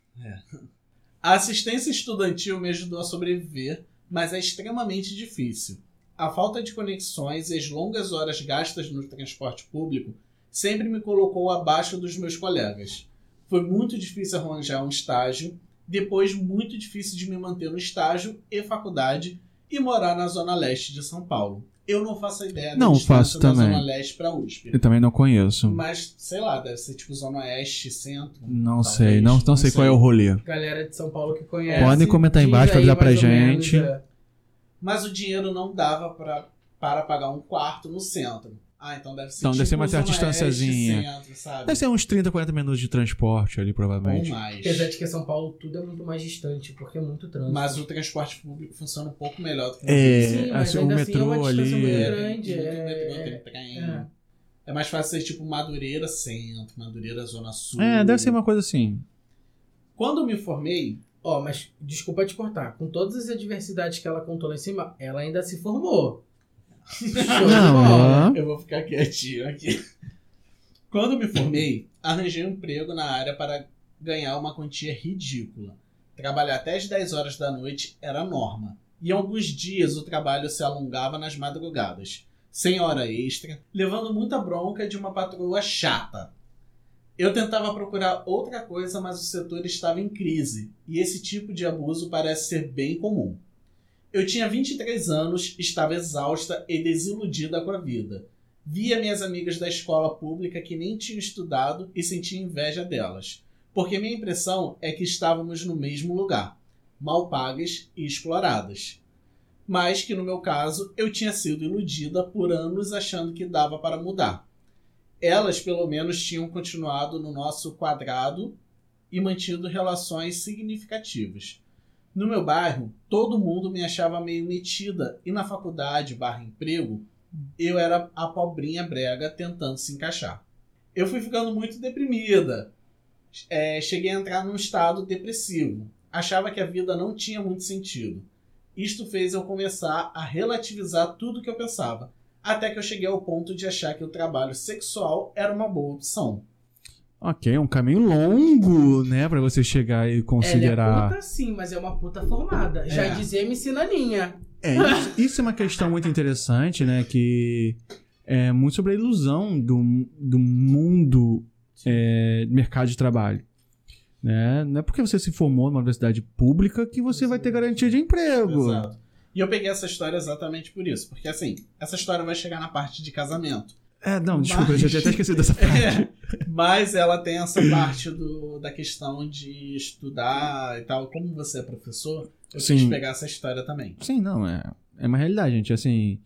A assistência estudantil me ajudou a sobreviver, mas é extremamente difícil. A falta de conexões e as longas horas gastas no transporte público sempre me colocou abaixo dos meus colegas. Foi muito difícil arranjar um estágio, depois muito difícil de me manter no estágio e faculdade e morar na zona leste de São Paulo. Eu não faço ideia da Não faço da também. zona leste para USP. Eu também não conheço. Mas, sei lá, deve ser tipo zona oeste, centro. Não Talvez, sei, não, não, não sei qual sei. é o rolê. Galera de São Paulo que conhece. Podem comentar embaixo pra aí avisar pra ou menos, gente. é. Mas o dinheiro não dava pra, para pagar um quarto no centro. Ah, então deve ser Então, deve ser uma certa distânciazinha. Centro? Deve ser uns 30, 40 minutos de transporte ali, Ou provavelmente. mais. Apesar de que São Paulo tudo é muito mais distante, porque é muito trânsito. Mas o transporte público funciona um pouco melhor do que no É. Sim, mas assim, o ainda assim é metrô ali. muito É, grande. tem muito é- metrô, tem trem. é. É mais fácil ser tipo Madureira Centro, Madureira Zona Sul. É, deve ser uma coisa assim. Quando eu me formei, Ó, mas desculpa te cortar. Com todas as adversidades que ela contou lá em cima, ela ainda se formou. Não, é. eu vou ficar quietinho aqui. Quando me formei, arranjei um emprego na área para ganhar uma quantia ridícula. Trabalhar até as 10 horas da noite era norma. E alguns dias o trabalho se alongava nas madrugadas, sem hora extra, levando muita bronca de uma patroa chata. Eu tentava procurar outra coisa, mas o setor estava em crise, e esse tipo de abuso parece ser bem comum. Eu tinha 23 anos, estava exausta e desiludida com a vida. Via minhas amigas da escola pública que nem tinham estudado e sentia inveja delas, porque minha impressão é que estávamos no mesmo lugar, mal pagas e exploradas. Mas que no meu caso eu tinha sido iludida por anos achando que dava para mudar. Elas pelo menos tinham continuado no nosso quadrado e mantido relações significativas. No meu bairro, todo mundo me achava meio metida e na faculdade barra emprego, eu era a pobrinha brega tentando se encaixar. Eu fui ficando muito deprimida. É, cheguei a entrar num estado depressivo. Achava que a vida não tinha muito sentido. Isto fez eu começar a relativizar tudo que eu pensava, até que eu cheguei ao ponto de achar que o trabalho sexual era uma boa opção. Ok, um caminho longo, né, pra você chegar e Ela é considerar. puta sim, mas é uma puta formada. Já É. dizia MC Naninha. É, isso, isso é uma questão muito interessante, né? Que é muito sobre a ilusão do, do mundo é, mercado de trabalho. Né? Não é porque você se formou numa universidade pública que você vai ter garantia de emprego. Exato. E eu peguei essa história exatamente por isso. Porque assim, essa história vai chegar na parte de casamento. É, não, desculpa, Mas- eu já tinha até esquecido dessa parte. É, mas ela tem essa parte do, da questão de estudar e tal. Como você é professor, eu Sim. quis pegar essa história também. Sim, não, é, é uma realidade, gente. Assim,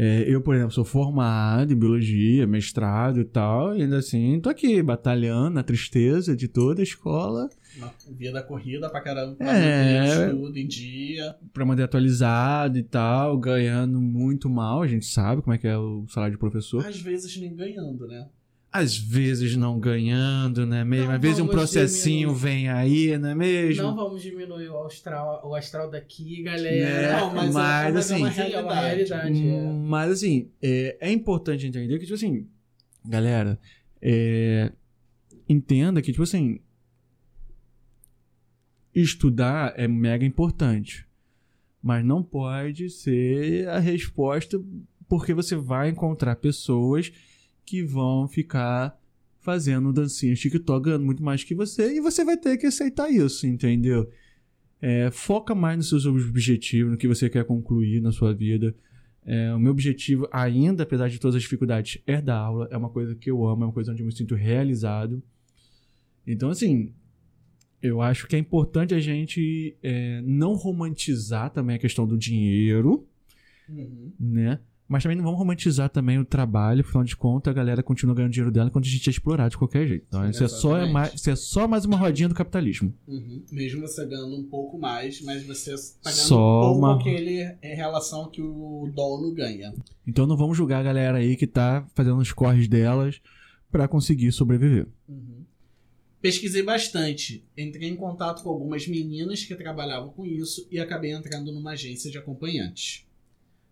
é, eu, por exemplo, sou formado em biologia, mestrado e tal, e ainda assim tô aqui batalhando na tristeza de toda a escola Uma vida corrida pra caramba, pra É. o estudo em dia. pra manter atualizado e tal, ganhando muito mal. A gente sabe como é que é o salário de professor. Às vezes nem ganhando, né? Às vezes não ganhando, né mesmo? Não Às vezes um processinho diminuir. vem aí, não é mesmo? Não vamos diminuir o astral, o astral daqui, galera. É, Não, mas, mas, é, mas é uma assim, Sim, é uma realidade. realidade. é. Hum, Mas assim, é, é importante entender que, tipo assim, galera, é, entenda que, tipo assim, estudar é mega importante, mas não pode ser a resposta porque você vai encontrar pessoas que vão ficar fazendo dancinhas TikTok ganhando muito mais que você e você vai ter que aceitar isso, entendeu? É, foca mais nos seus objetivos, no que você quer concluir na sua vida. É, o meu objetivo, ainda, apesar de todas as dificuldades, é dar aula. É uma coisa que eu amo, é uma coisa onde eu me sinto realizado. Então, assim, eu acho que é importante a gente é, não romantizar também a questão do dinheiro, Uhum. né? Mas também não vamos romantizar também o trabalho, afinal de contas, a galera continua ganhando dinheiro dela enquanto a gente é explorado de qualquer jeito. Então, Sim, isso, é só, é mais, isso é só mais uma rodinha do capitalismo. Uhum. Mesmo você ganhando um pouco mais, mas você tá ganhando Só um pouco uma- que ele em relação ao que o dono ganha. Então não vamos julgar a galera aí que tá fazendo os corres delas pra conseguir sobreviver. Uhum. Pesquisei bastante, entrei em contato com algumas meninas que trabalhavam com isso e acabei entrando numa agência de acompanhantes.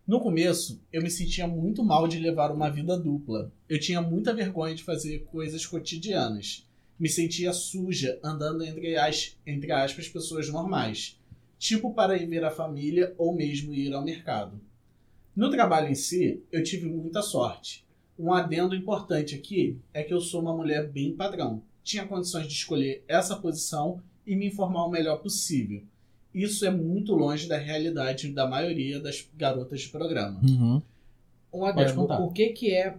No começo, eu me sentia muito mal de levar uma vida dupla. Eu tinha muita vergonha de fazer coisas cotidianas. Me sentia suja andando entre as entre aspas pessoas normais, tipo para ir ver a família ou mesmo ir ao mercado. No trabalho em si, eu tive muita sorte. Um adendo importante aqui é que eu sou uma mulher bem padrão. Tinha condições de escolher essa posição e me informar o melhor possível. Isso é muito longe da realidade da maioria das garotas de programa. Uhum. Um adendo. O que, que é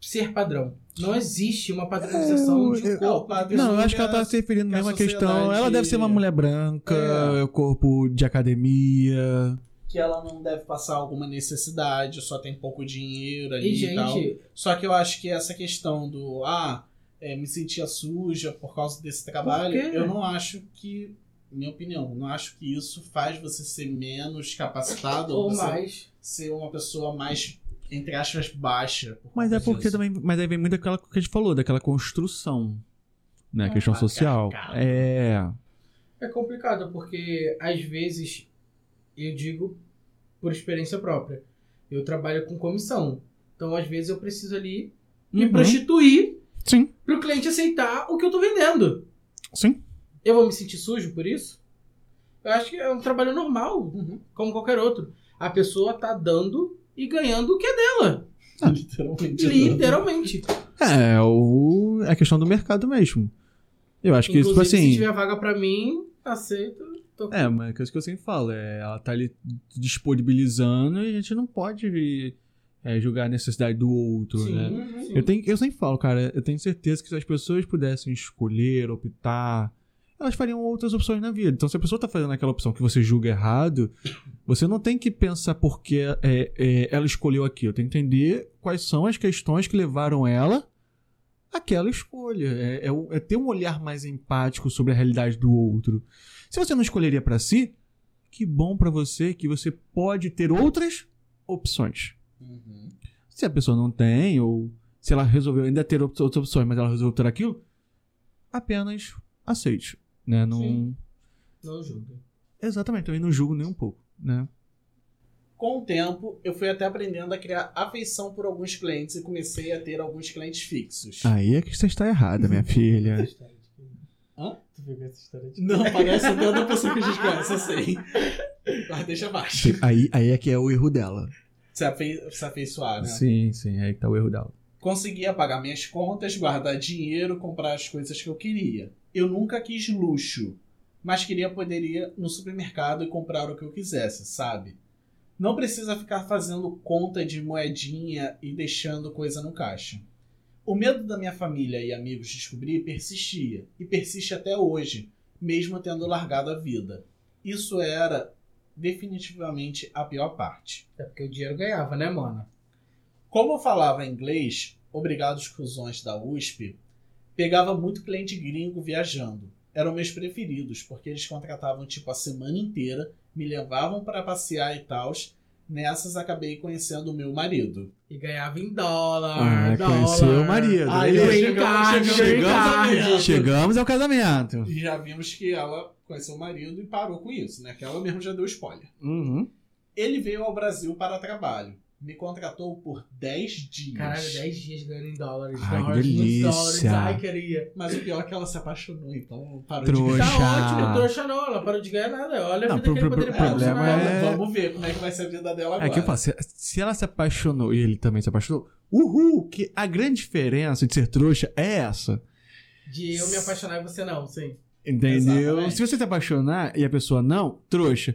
ser padrão? Não existe uma padronização É, de corpo. eu- Não, eu acho que ela tá se referindo mesmo à questão. Ela deve ser uma mulher branca, É. corpo de academia. Que ela não deve passar alguma necessidade, só tem pouco dinheiro ali E, e, tal. gente, Só que eu acho que essa questão do ah, é, me sentia suja por causa desse trabalho, eu não acho que, minha opinião, não acho que isso faz você ser menos capacitado ou você mais. ser uma pessoa mais, entre aspas, baixa. por Mas é porque disso. também. Mas aí vem muito daquela que a gente falou, daquela construção. Né? Ah, questão social. patriarcado. É. É complicado, porque às vezes, eu digo por experiência própria, eu trabalho com comissão. Então, às vezes, eu preciso ali me Uhum. prostituir Sim, pro cliente aceitar o que eu tô vendendo. sim. Eu vou me sentir sujo por isso? Eu acho que é um trabalho normal, Uhum. como qualquer outro. A pessoa tá dando e ganhando o que é dela. Literalmente. Literalmente. É, o... é a questão do mercado mesmo. Eu acho que, tipo Inclusive, se assim. tiver vaga pra mim, aceito. Tô... É, mas é isso que eu sempre falo. É, ela tá ali disponibilizando e a gente não pode é, julgar a necessidade do outro, Sim, né? Sim. Eu, tenho, eu sempre falo, cara, eu tenho certeza que se as pessoas pudessem escolher, optar, elas fariam outras opções na vida. Então, se a pessoa tá fazendo aquela opção que você julga errado, você não tem que pensar por que é, é, ela escolheu aquilo. Tem que entender quais são as questões que levaram ela àquela escolha. É, é é ter um olhar mais empático sobre a realidade do outro. Se você não escolheria pra si, que bom pra você que você pode ter outras opções. Uhum. Se a pessoa não tem, ou se ela resolveu ainda ter outras opções, mas ela resolveu ter aquilo, apenas aceite. Né? Não... Sim. Não julga. Exatamente, também não julgo nem um pouco. Né? Com o tempo, eu fui até aprendendo a criar afeição por alguns clientes e comecei a ter alguns clientes fixos. Aí é que você está errada, minha filha. Hã? Tu pegou essa história de... Não, parece até outra pessoa que a gente conhece, eu sei. Mas deixa abaixo. Aí, aí é que é o erro dela. Se, afe... se afeiçoar, né? Sim, sim, aí que tá o erro dela. Conseguia pagar minhas contas, guardar dinheiro, comprar as coisas que eu queria. Eu nunca quis luxo, mas queria poder ir no supermercado e comprar o que eu quisesse, sabe? Não precisa ficar fazendo conta de moedinha e deixando coisa no caixa. O medo da minha família e amigos descobrir persistia, e persiste até hoje, mesmo tendo largado a vida. Isso era definitivamente a pior parte. É porque o dinheiro ganhava, né, mano? Como eu falava inglês, obrigado aos cuzões da USP, pegava muito cliente gringo viajando. Eram meus preferidos, porque eles contratavam tipo a semana inteira, me levavam para passear e tal. Nessas acabei conhecendo o meu marido. E ganhava em dólar. Ah, dólar. conheceu o marido. Aí, chegamos- chegamos- chegamos ao card. casamento. Chegamos ao casamento. E já vimos que ela conheceu o marido e parou com isso, né? Que ela mesmo já deu spoiler. Uhum. Ele veio ao Brasil para trabalho. Me contratou por 10 dias. Caralho, 10 dias ganhando em dólares. Ai, que dólares, delícia. dólares. Ai, queria. Mas o pior é que ela se apaixonou, então parou Trouxa. de ganhar. Tá ótimo, trouxa não. Ela parou de ganhar nada. Olha a Não, vida pro- que ele pro- poderia pro- problema é- vamos- Vamos ver como é que vai ser a vida dela agora. É que eu falo, se, se ela se apaixonou e ele também se apaixonou, uhul, que a grande diferença de ser trouxa é essa. De eu me apaixonar e você não, sim. Entendeu? Exatamente. Se você se apaixonar e a pessoa não, trouxa.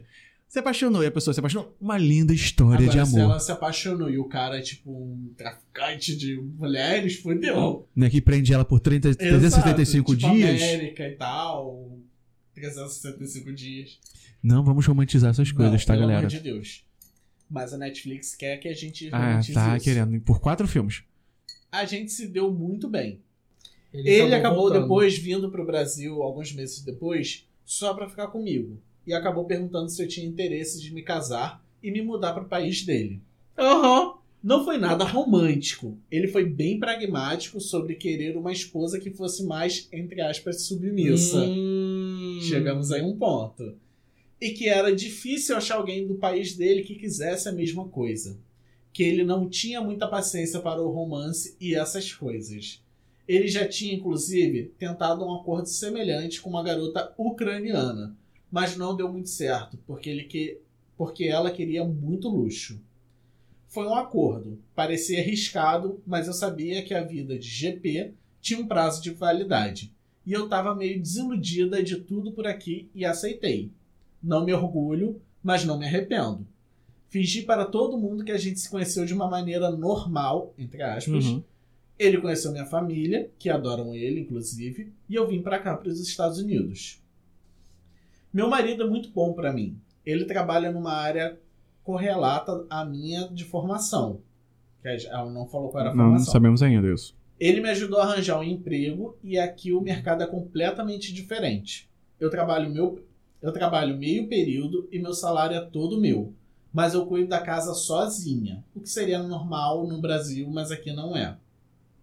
Se apaixonou e a pessoa se apaixonou, uma linda história Agora, de se amor. ela se apaixonou e o cara é tipo um traficante de mulheres, fodeu. Né, que prende ela por 30, 375 Exato, dias. Tipo América e tal. 365 dias. Não vamos romantizar essas coisas, Não, tá, pelo galera? amor de Deus. Mas a Netflix quer que a gente Ah, romantize tá isso. querendo. Por quatro filmes. A gente se deu muito bem. Ele, Ele acabou voltando. depois vindo pro Brasil, alguns meses depois, só pra ficar comigo. E acabou perguntando se eu tinha interesse de me casar e me mudar pro país dele. Aham. Não foi nada romântico. Ele foi bem pragmático sobre querer uma esposa que fosse mais, entre aspas, submissa. Hum. Chegamos aí a um ponto. E que era difícil achar alguém do país dele que quisesse a mesma coisa. Que ele não tinha muita paciência para o romance e essas coisas. Ele já tinha, inclusive, tentado um acordo semelhante com uma garota ucraniana, mas não deu muito certo, porque, ele que... porque ela queria muito luxo. Foi um acordo, parecia arriscado, mas eu sabia que a vida de GP tinha um prazo de validade e eu tava meio desiludida de tudo por aqui e aceitei. Não me orgulho, mas não me arrependo. Fingi para todo mundo que a gente se conheceu de uma maneira normal, entre aspas. Uhum. Ele conheceu minha família, que adoram ele, inclusive, e eu vim pra cá, para os Estados Unidos. Meu marido é muito bom pra mim. Ele trabalha numa área correlata à minha de formação. Que ela não falou qual era a Não, não formação. sabemos ainda isso. Ele me ajudou a arranjar um emprego e aqui o mercado é completamente diferente. Eu trabalho meu eu trabalho meio período e meu salário é todo meu, mas eu cuido da casa sozinha, o que seria normal no Brasil, mas aqui não é.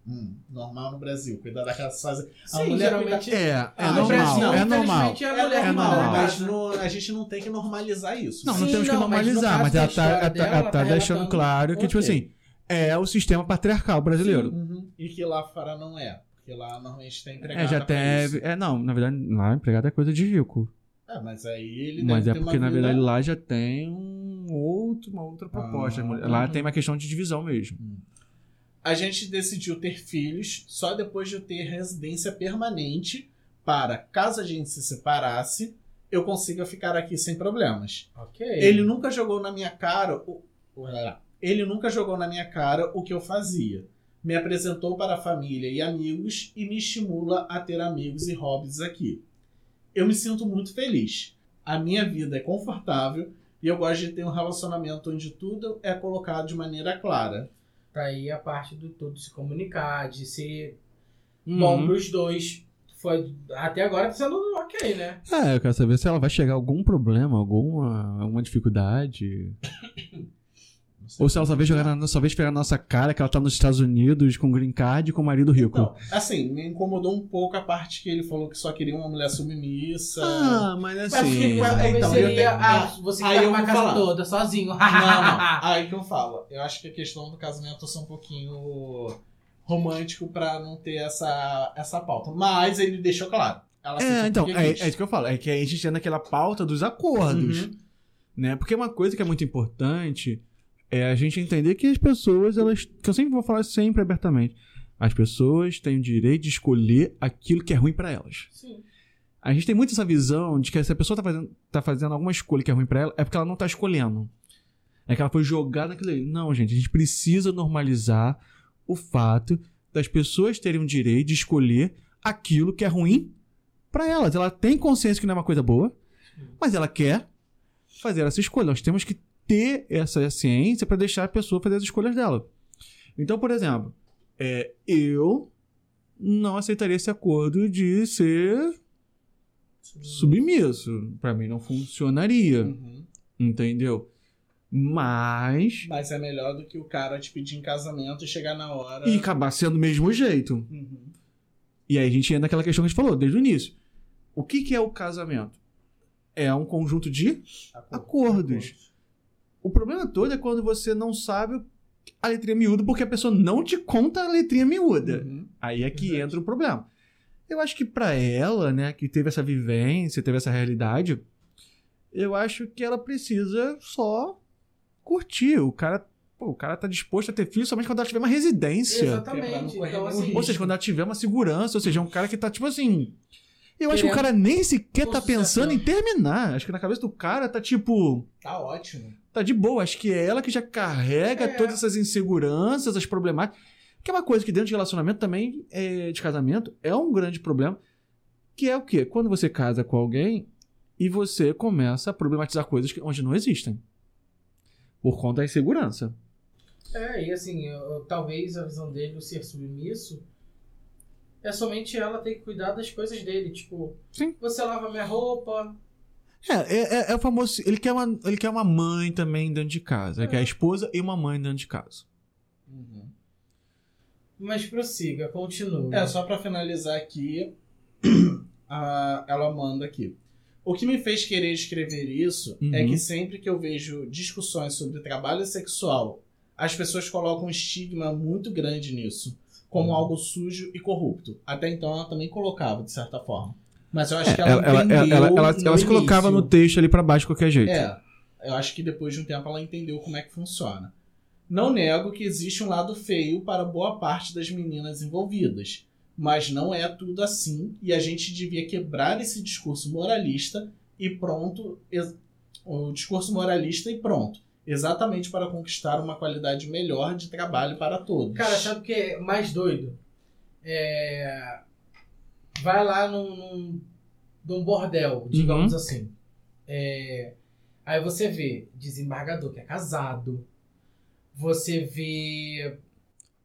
Hum, normal no Brasil, cuidar da casa sozinha. A Sim, mulher geralmente. É, é Ah, normal, Brasil, é normal. a É que manda normal, na mas no- a gente não tem que normalizar isso. Não, Sim, não temos que não, mas no normalizar, mas, da ela tá, ela tá- dela, ela tá tá deixando relatando- claro que, tipo Ok. assim, é o sistema patriarcal brasileiro. Uhum. E que lá fora não é. Porque lá normalmente tem empregada É, já teve. É, não, na verdade, lá empregado é coisa de rico. É, mas aí ele Mas deve é ter porque, uma na vida- verdade, lá já tem um outro, uma outra proposta. Ah, lá uhum. tem uma questão de divisão mesmo. A gente decidiu ter filhos só depois de eu ter residência permanente para, caso a gente se separasse, eu consiga ficar aqui sem problemas. Ok. Ele nunca jogou na minha cara. O... Ele nunca jogou na minha cara o que eu fazia. Me apresentou para a família e amigos e me estimula a ter amigos e hobbies aqui. Eu me sinto muito feliz. A minha vida é confortável e eu gosto de ter um relacionamento onde tudo é colocado de maneira clara. Tá aí a parte do todo se comunicar, de ser Uhum. bom pros dois. Foi, até agora tá sendo ok, né? É, eu quero saber se ela vai chegar a algum problema, alguma, alguma dificuldade. Ou se ela só vê, jogar na, só vê pegar na nossa cara que ela tá nos Estados Unidos com green card e com marido rico. Não, assim, me incomodou um pouco a parte que ele falou que só queria uma mulher submissa. Ah, mas Mas assim. Mas então, então, eu tenho- ah, não, você aí eu uma casa falar. toda, sozinho. Não, não. Aí que eu falo. Eu acho que a questão do casamento é só um pouquinho romântico pra não ter essa, essa pauta. Mas ele deixou claro. É, então, é, é isso que eu falo. É que a gente tem naquela pauta dos acordos. Uhum. né? Porque uma coisa que é muito importante é a gente entender que as pessoas, elas. Que eu sempre vou falar sempre abertamente. As pessoas têm o direito de escolher aquilo que é ruim pra elas. Sim. A gente tem muito essa visão de que se a pessoa tá fazendo, tá fazendo alguma escolha que é ruim pra ela, é porque ela não tá escolhendo. É que ela foi jogada naquilo ali. Não, gente, a gente precisa normalizar o fato das pessoas terem o direito de escolher aquilo que é ruim pra elas. Ela tem consciência que não é uma coisa boa, mas ela quer fazer essa escolha. Nós temos que ter essa ciência pra deixar a pessoa fazer as escolhas dela. Então, por exemplo, é, eu não aceitaria esse acordo de ser submisso. Pra mim não funcionaria, Uhum. entendeu? Mas Mas é melhor do que o cara te pedir em casamento e chegar na hora. e acabar sendo do mesmo jeito. Uhum. E aí a gente entra naquela questão que a gente falou desde o início. O que, que é o casamento? É um conjunto de Acordo. Acordos. O problema todo é quando você não sabe a letrinha miúda porque a pessoa não te conta a letrinha miúda. Uhum. Aí é que Verdade. entra o problema. Eu acho que pra ela, né, que teve essa vivência, teve essa realidade, eu acho que ela precisa só curtir. O cara, pô, o cara tá disposto a ter filho somente quando ela tiver uma residência. Exatamente. Então, assim, Ou seja, quando ela tiver uma segurança, ou seja, é um cara que tá tipo assim. Eu acho que o cara nem sequer tá pensando em terminar. Acho que na cabeça do cara tá tipo. Tá ótimo. Tá de boa. Acho que é ela que já carrega É. todas essas inseguranças, as problemáticas. Que é uma coisa que dentro de relacionamento também, é, de casamento, é um grande problema. Que é o quê? Quando você casa com alguém e você começa a problematizar coisas que- onde não existem. Por conta da insegurança. É, e assim, eu- eu- talvez a visão dele, o ser submisso, é somente ela ter que cuidar das coisas dele. Tipo, Sim. você lava minha roupa. É, é, é- é o famoso. Ele quer, uma, ele quer uma mãe também dentro de casa. Ele quer a esposa e uma mãe dentro de casa. Mas prossiga, continua. É, só pra finalizar aqui, a- ela manda aqui. O que me fez querer escrever isso é Uhum. que sempre que eu vejo discussões sobre trabalho sexual, as pessoas colocam um estigma muito grande nisso, como Uhum. algo sujo e corrupto. Até então ela também colocava, de certa forma. Mas eu acho que ela, Ela, entendeu ela, ela, ela, no ela se colocava no texto ali pra baixo de qualquer jeito. É, eu acho que depois de um tempo ela entendeu como é que funciona. Não nego que existe um lado feio para boa parte das meninas envolvidas, mas não é tudo assim e a gente devia quebrar esse discurso moralista e pronto, o discurso moralista e pronto, exatamente para conquistar uma qualidade melhor de trabalho para todos. Cara, sabe o que é mais doido? É... Vai lá num, num, num bordel, digamos Uhum. assim. É... Aí você vê desembargador que é casado. Você vê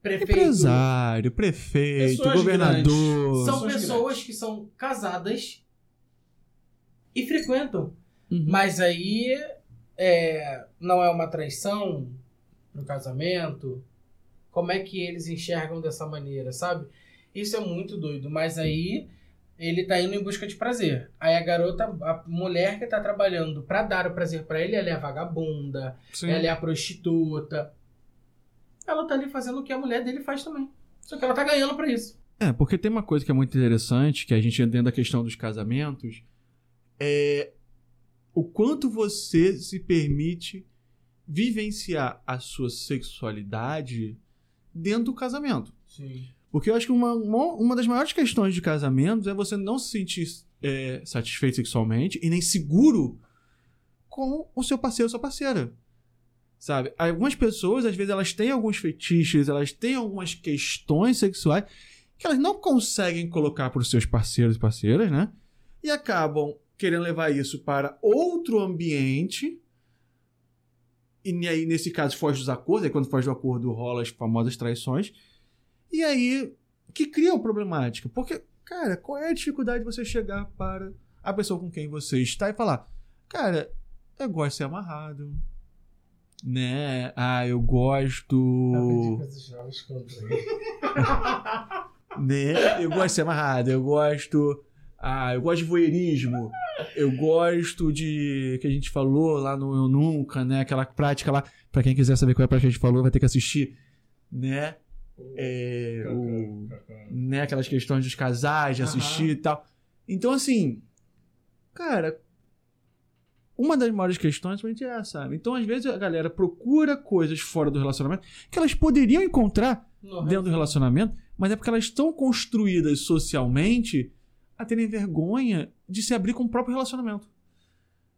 prefeito. Empresário, prefeito, governador. São Pessoas pessoas grandes. que são casadas e frequentam. Uhum. Mas aí é, não é uma traição no casamento? Como é que eles enxergam dessa maneira, sabe? Isso é muito doido. Mas aí ele tá indo em busca de prazer. Aí a garota, a mulher que tá trabalhando pra dar o prazer pra ele, ela é a vagabunda, Sim. ela é a prostituta. Ela tá ali fazendo o que a mulher dele faz também. Só que ela tá ganhando pra isso. É, porque tem uma coisa que é muito interessante, que a gente dentro da questão dos casamentos, é o quanto você se permite vivenciar a sua sexualidade dentro do casamento. Sim. Porque eu acho que uma, uma das maiores questões de casamentos é você não se sentir é, satisfeito sexualmente e nem seguro com o seu parceiro ou sua parceira. Sabe? Algumas pessoas, às vezes, elas têm alguns fetiches, elas têm algumas questões sexuais que elas não conseguem colocar para os seus parceiros e parceiras, né? E acabam querendo levar isso para outro ambiente. E aí, nesse caso, foge dos acordos. Aí, quando foge do acordo, rola as famosas traições. E aí, que cria uma problemática. Porque, cara, qual é a dificuldade de você chegar para a pessoa com quem você está e falar: Cara, eu gosto de ser amarrado. Né? Ah, eu gosto. Ele. né? Eu gosto de ser amarrado, eu gosto. Ah, eu gosto de voyeurismo. Eu gosto de. que a gente falou lá no Eu Nunca, né? Aquela prática lá. Pra quem quiser saber qual é a prática que a gente falou, vai ter que assistir, né? É, o, né? Aquelas questões dos casais, de Aham. assistir e tal. Então, assim. Cara. Uma das maiores questões realmente é essa, sabe? Então, às vezes, a galera procura coisas fora do relacionamento que elas poderiam encontrar No dentro do relacionamento, mas é porque elas estão construídas socialmente a terem vergonha de se abrir com o próprio relacionamento.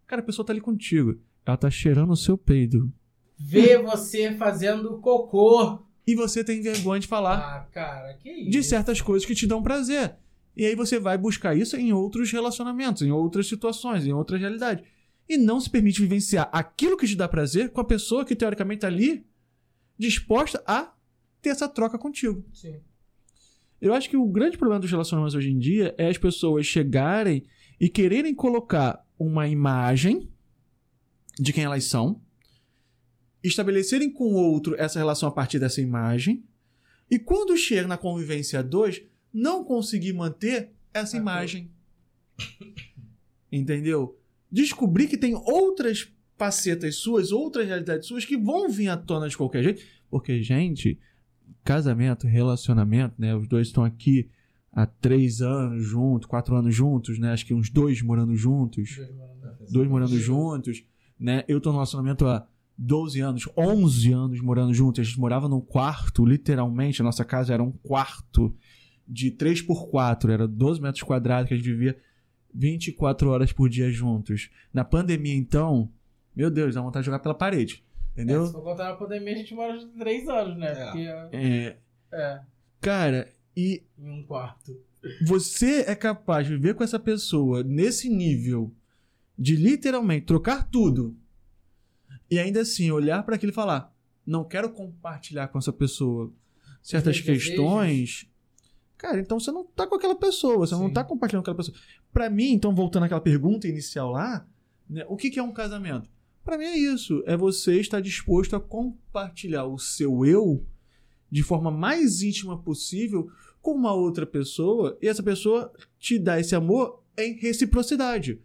Cara, a pessoa tá ali contigo. Ela tá cheirando o seu peido. Vê você fazendo cocô. E você tem vergonha de falar Ah, cara, que isso? de certas coisas que te dão prazer. E aí você vai buscar isso em outros relacionamentos, em outras situações, em outras realidades. E não se permite vivenciar aquilo que te dá prazer com a pessoa que teoricamente tá ali disposta a ter essa troca contigo. Sim. Eu acho que o grande problema dos relacionamentos hoje em dia é as pessoas chegarem e quererem colocar uma imagem de quem elas são, estabelecerem com o outro essa relação a partir dessa imagem, e quando chega na convivência a dois, não conseguir manter essa Acordo. imagem. Entendeu? Descobrir que tem outras facetas suas, outras realidades suas que vão vir à tona de qualquer jeito, Porque, gente, casamento, relacionamento, né? Os dois estão aqui há três anos juntos, quatro anos juntos, né? Acho que uns dois morando juntos. Dois morando juntos, né? Eu tô no relacionamento há 12 anos, 11 anos morando juntos. A gente morava num quarto, literalmente. A nossa casa era um quarto de 3 por 4 era 12 metros quadrados que a gente vivia 24 horas por dia juntos. Na pandemia, então, meu Deus, dá vontade de jogar pela parede. Entendeu? É, se for contar na pandemia, a gente mora de três anos, né? É. Porque É, é, cara, e em um quarto. você é capaz de viver com essa pessoa nesse nível de literalmente trocar tudo e ainda assim olhar para aquilo e falar: não quero compartilhar com essa pessoa certas desejos. questões. Cara, então você não tá com aquela pessoa, você não Sim. tá compartilhando com aquela pessoa. Pra mim, então, voltando àquela pergunta inicial lá, né, o que, que é um casamento? Pra mim é isso. É você estar disposto a compartilhar o seu eu de forma mais íntima possível com uma outra pessoa e essa pessoa te dá esse amor em reciprocidade.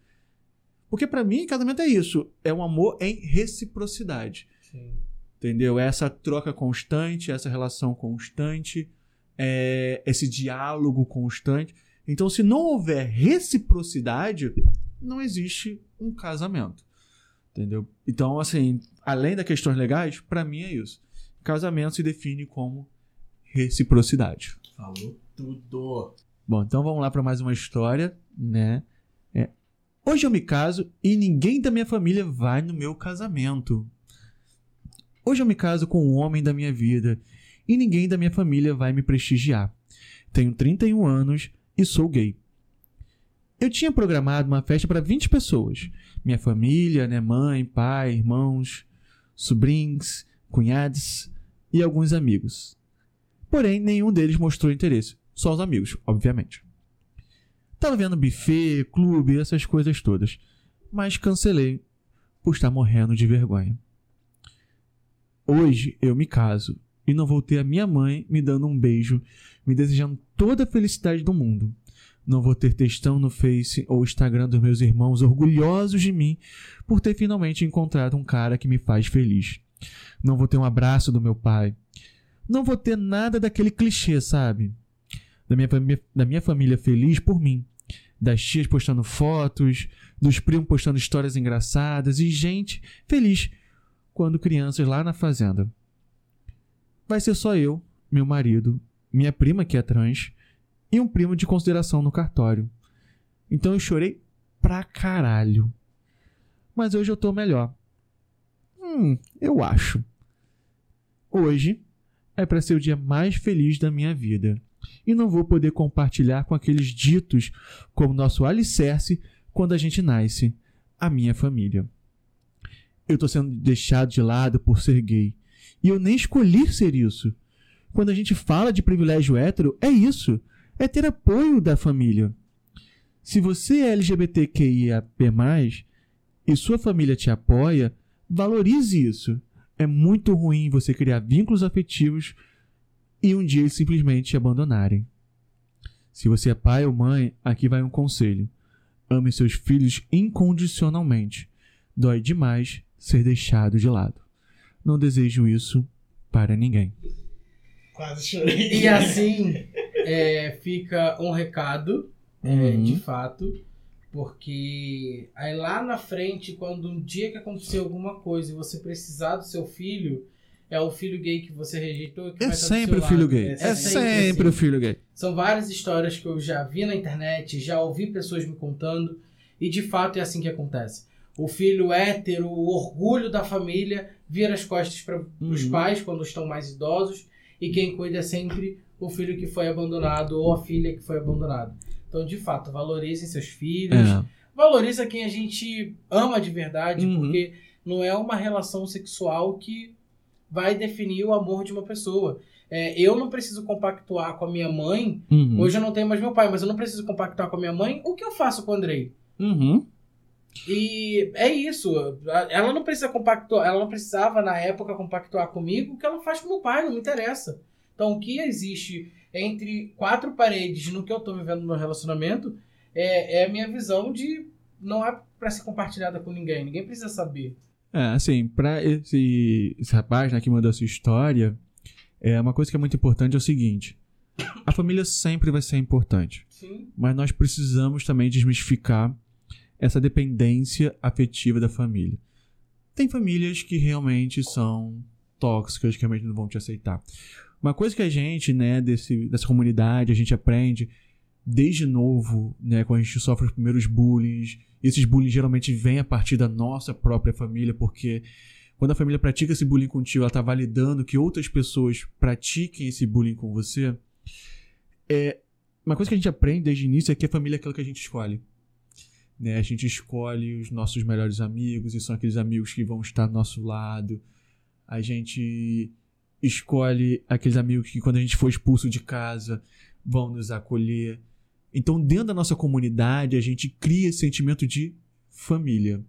Porque pra mim, casamento é isso. É um amor em reciprocidade. Sim. Entendeu? É essa troca constante, essa relação constante, é esse diálogo constante. Então, se não houver reciprocidade, não existe um casamento. Entendeu? Então, assim, além das questões legais, pra mim é isso. Casamento se define como reciprocidade. Falou tudo. Bom, então vamos lá para mais uma história, né? É, Hoje eu me caso e ninguém da minha família vai no meu casamento. Hoje eu me caso com um homem da minha vida e ninguém da minha família vai me prestigiar. Tenho 31 anos e sou gay. Eu tinha programado uma festa para 20 pessoas. Minha família, né, mãe, pai, irmãos, sobrinhos, cunhados e alguns amigos. Porém, nenhum deles mostrou interesse. Só os amigos, obviamente. Tava vendo buffet, clube, essas coisas todas. Mas cancelei por estar morrendo de vergonha. Hoje eu me caso e não vou ter a minha mãe me dando um beijo, me desejando toda a felicidade do mundo. Não vou ter textão no Face ou Instagram dos meus irmãos orgulhosos de mim por ter finalmente encontrado um cara que me faz feliz. Não vou ter um abraço do meu pai. Não vou ter nada daquele clichê, sabe? Da minha, da minha família feliz por mim. Das tias postando fotos, dos primos postando histórias engraçadas e gente feliz quando crianças lá na fazenda. Vai ser só eu, meu marido, minha prima que é trans e um primo de consideração no cartório. Então eu chorei pra caralho. Mas hoje eu tô melhor. Hum, eu acho. Hoje é para ser o dia mais feliz da minha vida. E não vou poder compartilhar com aqueles ditos como nosso alicerce quando a gente nasce, a minha família. Eu tô sendo deixado de lado por ser gay. E eu nem escolhi ser isso. Quando a gente fala de privilégio hétero, é isso. É ter apoio da família. Se você é LGBTQIAP+, e sua família te apoia, valorize isso. É muito ruim você criar vínculos afetivos e um dia eles simplesmente te abandonarem. Se você é pai ou mãe, aqui vai um conselho. Ame seus filhos incondicionalmente. Dói demais ser deixado de lado. Não desejo isso para ninguém. Quase chorei. E assim é, fica um recado, é, Uhum. de fato, porque aí lá na frente, quando um dia que acontecer alguma coisa e você precisar do seu filho, é o filho gay que você rejeitou que É vai estar do sempre o seu filho gay. É sempre o assim. filho gay. São várias histórias que eu já vi na internet, já ouvi pessoas me contando, e de fato é assim que acontece. O filho hétero, o orgulho da família, vira as costas para os Uhum. pais quando estão mais idosos, e quem cuida é sempre o filho que foi abandonado ou a filha que foi abandonada. Então, de fato, valorizem seus filhos, É. valoriza quem a gente ama de verdade, Uhum. porque não é uma relação sexual que vai definir o amor de uma pessoa. É, eu não preciso compactuar com a minha mãe Uhum. Hoje eu não tenho mais meu pai, mas eu não preciso compactuar com a minha mãe. O que eu faço com o Andrei? Uhum. E é isso. Ela não precisa compactuar, ela não precisava na época compactuar comigo. O que ela faz com meu pai não me interessa. Então, o que existe entre quatro paredes no que eu tô vivendo no meu relacionamento é, é a minha visão de não é pra ser compartilhada com ninguém. Ninguém precisa saber. É, assim, pra esse, esse rapaz né, que mandou essa história, é uma coisa que é muito importante é o seguinte: a família sempre vai ser importante, Sim. mas nós precisamos também desmistificar essa dependência afetiva da família. Tem famílias que realmente são tóxicas, que realmente não vão te aceitar. Uma coisa que a gente, né, desse, dessa comunidade, a gente aprende desde novo, né, quando a gente sofre os primeiros bullying, esses bullying geralmente vêm a partir da nossa própria família, porque quando a família pratica esse bullying contigo, ela está validando que outras pessoas pratiquem esse bullying com você. É, uma coisa que a gente aprende desde o início é que a família é aquilo que a gente escolhe. Né? A gente escolhe os nossos melhores amigos, e são aqueles amigos que vão estar do nosso lado. A gente escolhe aqueles amigos que, quando a gente for expulso de casa, vão nos acolher. Então, dentro da nossa comunidade, a gente cria esse sentimento de família.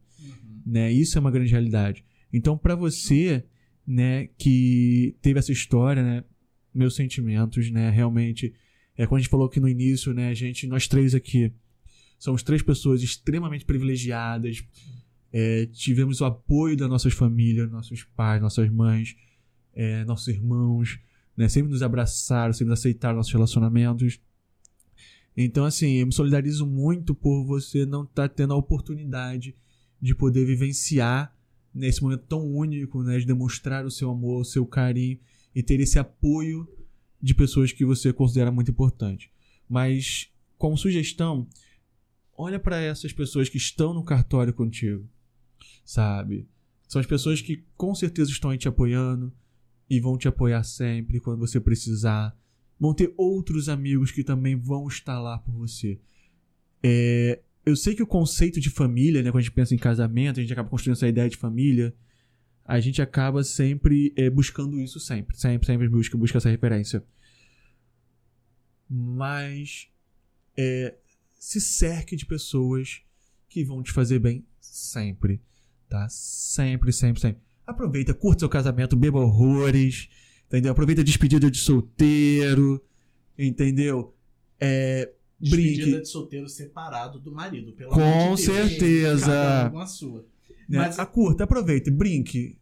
Né? Isso é uma grande realidade. Então, para você, né, que teve essa história, né, meus sentimentos, né, realmente, é como a gente falou aqui no início, né, a gente, nós três aqui, somos três pessoas extremamente privilegiadas, é, tivemos o apoio das nossas famílias, nossos pais, nossas mães, é, nossos irmãos, né, sempre nos abraçaram, sempre aceitaram nossos relacionamentos. Então, assim, eu me solidarizo muito por você não estar tendo a oportunidade de poder vivenciar nesse momento tão único, né, de demonstrar o seu amor, o seu carinho e ter esse apoio de pessoas que você considera muito importante. Mas como sugestão, olha para essas pessoas que estão no cartório contigo, sabe? São as pessoas que com certeza estão aí te apoiando e vão te apoiar sempre quando você precisar. Vão ter outros amigos que também vão estar lá por você. É, eu sei que o conceito de família, né, quando a gente pensa em casamento, a gente acaba construindo essa ideia de família, a gente acaba sempre é, buscando isso sempre, sempre, sempre busca, busca essa referência. Mas é, se cerque de pessoas que vão te fazer bem sempre, tá? Sempre, sempre, sempre. Aproveita, curta seu casamento, beba horrores, entendeu? Aproveita a despedida de solteiro, entendeu? É, Despedida brinque. de solteiro separado do marido, pelo Com amor de Deus, certeza. cada um com a sua. Né? Mas- A curta, aproveite, brinque.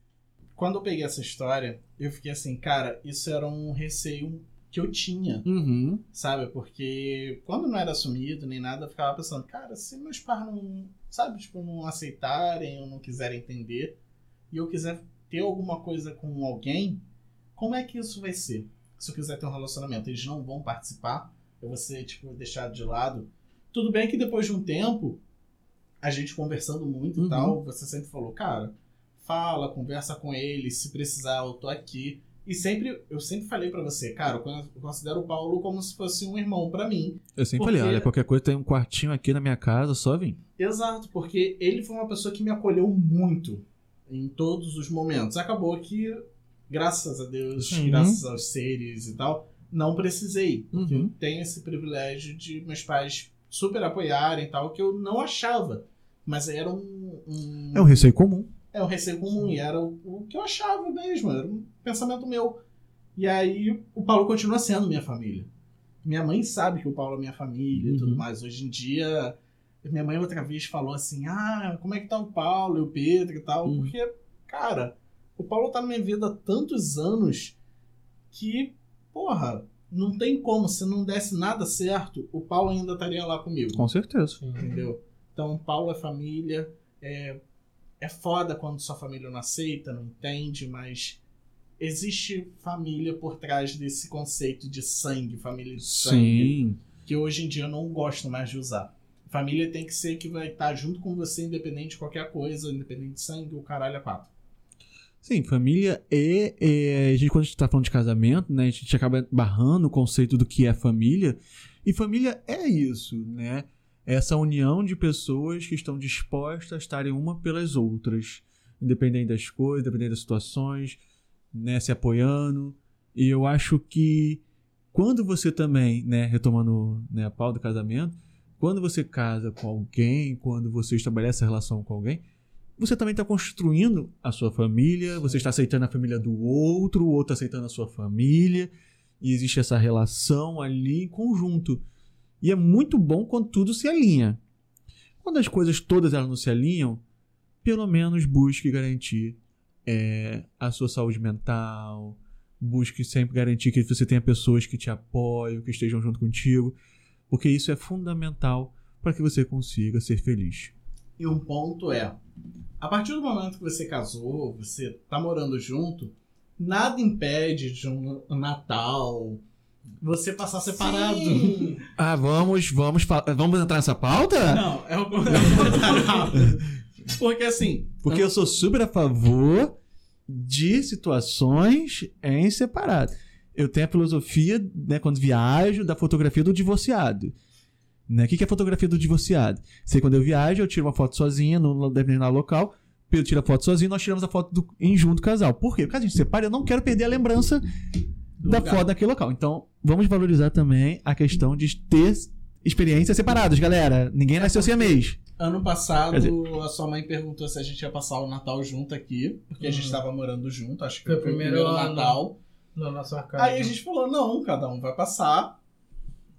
Quando eu peguei essa história, eu fiquei assim, cara, isso era um receio que eu tinha, Uhum. sabe? Porque quando não era assumido nem nada, eu ficava pensando, cara, se meus pais não, sabe, tipo, não aceitarem ou não quiserem entender, e eu quiser ter alguma coisa com alguém, como é que isso vai ser? Se eu quiser ter um relacionamento, eles não vão participar, eu vou ser, tipo, deixado de lado. Tudo bem que depois de um tempo, a gente conversando muito Uhum. e tal, você sempre falou, cara, fala, conversa com eles, se precisar, eu tô aqui. E sempre, eu sempre falei pra você, cara, eu con- eu considero o Paulo como se fosse um irmão pra mim. Eu sempre Porque- falei, olha, qualquer coisa tem um quartinho aqui na minha casa, só vim. Exato, porque ele foi uma pessoa que me acolheu muito em todos os momentos. Acabou que, graças a Deus, Uhum. graças aos seres e tal, não precisei. Porque Uhum. eu tenho esse privilégio de meus pais super apoiarem e tal, que eu não achava. Mas era um. um É um receio comum. é um receio comum e era o, o que eu achava mesmo, era um pensamento meu. E aí o Paulo continua sendo minha família. Minha mãe sabe que o Paulo é minha família e tudo Uhum. mais. Hoje em dia, minha mãe outra vez falou assim: ah, como é que tá o Paulo e o Pedro e tal? Uhum. Porque, cara, o Paulo tá na minha vida há tantos anos que, porra, não tem como, se não desse nada certo, o Paulo ainda estaria lá comigo Com certeza. entendeu? Então, Paulo é família, é, é foda quando sua família não aceita, não entende, mas existe família por trás desse conceito de sangue, família de sangue, Sim. que hoje em dia eu não gosto mais de usar. Família tem que ser que vai estar junto com você, independente de qualquer coisa, independente de sangue, o caralho é quatro. Sim, família é, é- a gente, quando a gente tá falando de casamento, né, a gente acaba barrando o conceito do que é família. E família é isso, né? Essa união de pessoas que estão dispostas a estarem uma pelas outras, independente das coisas, independente das situações, né, se apoiando. E eu acho que quando você também, né, retomando né, a pau do casamento, quando você casa com alguém, quando você estabelece essa relação com alguém, você também está construindo a sua família, você está aceitando a família do outro, o outro aceitando a sua família, e existe essa relação ali em conjunto. E é muito bom quando tudo se alinha. Quando as coisas todas elas não se alinham, pelo menos busque garantir é, a sua saúde mental, busque sempre garantir que você tenha pessoas que te apoiam, que estejam junto contigo, porque isso é fundamental para que você consiga ser feliz. E um ponto é, a partir do momento que você casou, você tá morando junto, nada impede de um Natal você passar separado. Sim. Ah, vamos, vamos, vamos entrar nessa pauta? Não, é o comentário rápido. Porque assim, Porque eu sou super a favor de situações em separado. Eu tenho a filosofia, né, quando viajo, da fotografia do divorciado. Né? O que é a fotografia do divorciado? Sei quando eu viajo, eu tiro uma foto sozinha no determinado local, Pedro tira a foto sozinho, nós tiramos a foto do, em junto do casal. Por quê? Porque a gente separa, eu não quero perder a lembrança do da lugar. foto daquele local. Então, vamos valorizar também a questão de ter experiências separadas, galera. Ninguém nasceu sem mês. Ano passado, Quer a sua mãe perguntou se a gente ia passar o Natal junto aqui, porque a gente Uhum. tava morando junto, acho que Foi o o primeiro primeiro ano. Não, na sua casa. Aí a gente falou, não, cada um vai passar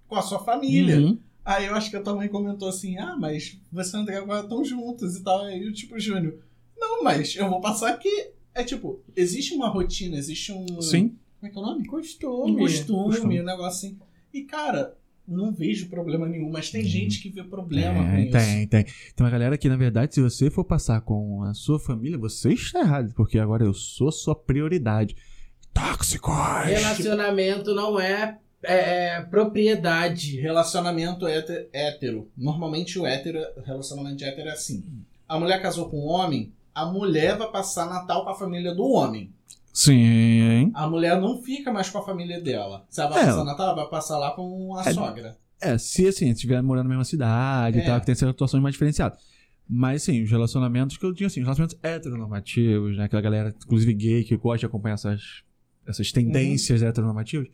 com a sua família. Uhum. Aí eu acho que a tua mãe comentou assim, ah, mas você e o André agora estão juntos e tal. Aí eu, tipo, Júnior, não, mas eu vou passar aqui. É tipo, existe uma rotina, existe um... Sim. Como é que é o nome? Costume. Um costume, Costume. um negócio assim. E, cara, não vejo problema nenhum, mas tem gente que vê problema com Tem, isso. tem, tem. Tem uma galera que, na verdade, se você for passar com a sua família, você está errado, porque agora eu sou sua prioridade. Tóxicos! Relacionamento não é, é, é propriedade. Relacionamento hétero, hétero. Normalmente o hétero, relacionamento de hétero é assim. A mulher casou com um homem, a mulher vai passar Natal com a família do homem. Sim. A mulher não fica mais com a família dela. Se ela vai É. passar Natal, ela vai passar lá com a É. sogra. É, se assim, estiver morando na mesma cidade É. e tal, que tem situações mais diferenciadas. Mas, sim, os relacionamentos que eu digo assim, os relacionamentos heteronormativos, né? Aquela galera, inclusive gay, que gosta de acompanhar essas, essas tendências heteronormativas.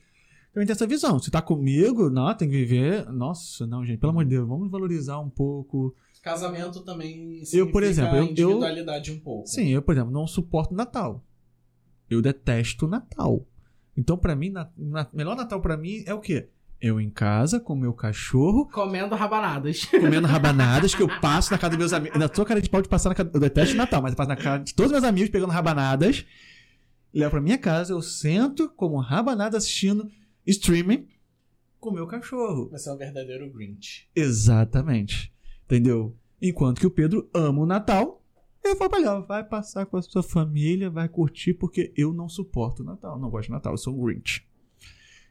Também tem essa visão. Se tá comigo, não, tem que viver. Nossa, não, gente, pelo amor de Deus, vamos valorizar um pouco. Casamento também Eu, por exemplo, eu- eu- individualidade um pouco. Sim, eu, por exemplo, não suporto Natal. Eu detesto Natal. Então, pra mim, na, na- melhor Natal pra mim é o quê? Eu em casa com meu cachorro, Comendo rabanadas. comendo rabanadas que eu passo na casa dos meus amigos. Na sua cara de pau de passar na casa. Eu detesto Natal, mas eu passo na casa de todos os meus amigos pegando rabanadas. Levo pra minha casa, eu sento como rabanada assistindo streaming com meu cachorro. Você é um verdadeiro Grinch. Exatamente. Entendeu? Enquanto que o Pedro ama o Natal, eu falo pra ele, ó, vai passar com a sua família, vai curtir, porque eu não suporto o Natal, não gosto de Natal, eu sou um Grinch.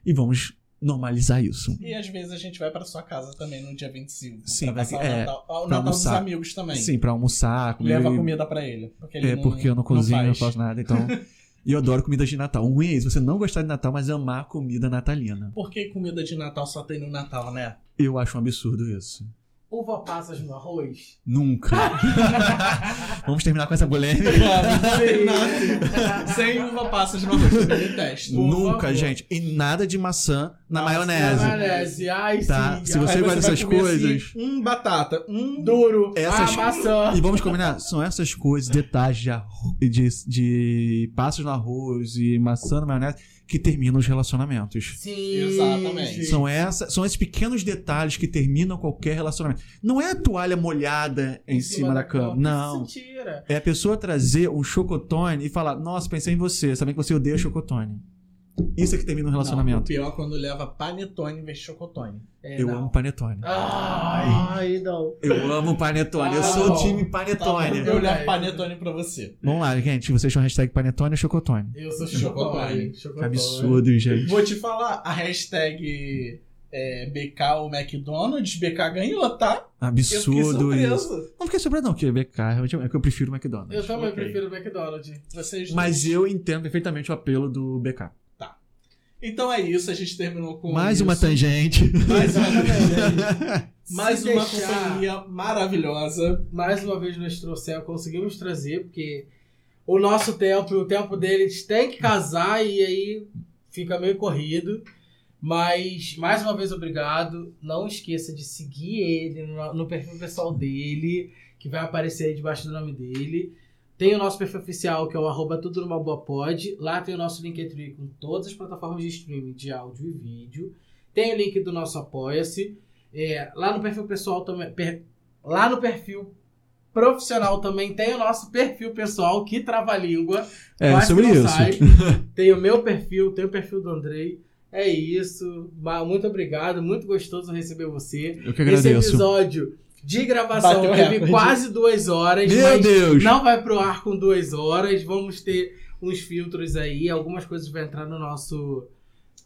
E vamos normalizar isso. E às vezes a gente vai pra sua casa também no dia 25. Sim, pra passar é, o Natal, o Natal dos almoçar. amigos também. Sim, pra almoçar, comer. Leva comida pra ele. Porque ele É, não, porque eu não cozinho, não faz. faço nada, então. E eu adoro comidas de Natal. O ruim é isso, você não gostar de Natal, mas amar comida natalina. Por que comida de Natal só tem no Natal, né? Eu acho um absurdo isso. Uva passas no arroz. Nunca. Vamos terminar com essa polêmica. Sem uva passas no arroz, eu detesto. Nunca, favor. gente. E nada de maçã na Nossa, maionese. Maionese. Ai, Tá, sim. se você gosta dessas comer coisas- Assim, um batata, um Duro. Essas- Ah, maçã. E vamos combinar, são essas coisas, detalhes de, arro- de, de passos no arroz e maçã na maionese que terminam os relacionamentos. Sim. Exatamente. São, essa, são esses pequenos detalhes que terminam qualquer relacionamento. Não é a toalha molhada em, cima, da cama. Não. É a pessoa trazer um chocotone e falar: Nossa, pensei em você, sabendo que você odeia chocotone. Isso é que termina um Não, o relacionamento. pior é quando leva panetone em vez de chocotone. É, eu não. amo panetone. Ai, não. Eu amo panetone. eu Ah, sou o time Tá, panetone. eu levo panetone pra você. Vamos lá, gente. Vocês são hashtag panetone ou chocotone? Eu sou Chocotone. chocotone. Que absurdo, gente. Vou te falar, a hashtag é, BK ou McDonald's, BK ganhou, tá? Eu fiquei Absurdo isso. surpreso. Não fiquei surpreso, não, porque BK realmente é que eu prefiro o McDonald's. Eu também Ok. prefiro o McDonald's. Vocês Mas dois. eu entendo perfeitamente o apelo do BK. Então é isso, a gente terminou com Mais isso. uma tangente. Mais uma tangente. Mais Se uma deixar- companhia maravilhosa. mais uma vez nós trouxemos, conseguimos trazer, porque o nosso tempo e o tempo deles tem que casar e aí fica meio corrido. Mas, mais uma vez, obrigado. Não esqueça de seguir ele no, no perfil pessoal dele, que vai aparecer aí debaixo do nome dele. Tem o nosso perfil oficial, que é o arroba tudo numa boa pod. Lá tem o nosso Linktree com todas as plataformas de streaming de áudio e vídeo. Tem o link do nosso Apoia-se. É, lá no perfil pessoal também. per- lá no perfil profissional também tem o nosso perfil pessoal que trava a língua. É sobre não isso. sai. Tem o meu perfil, tem o perfil do Andrei. É isso. Muito obrigado, muito gostoso receber você. Eu que Esse agradeço. episódio de gravação Bateu teve recorde. quase duas horas, Meu mas Deus! não vai pro ar com duas horas. Vamos ter uns filtros aí, algumas coisas vão entrar no nosso.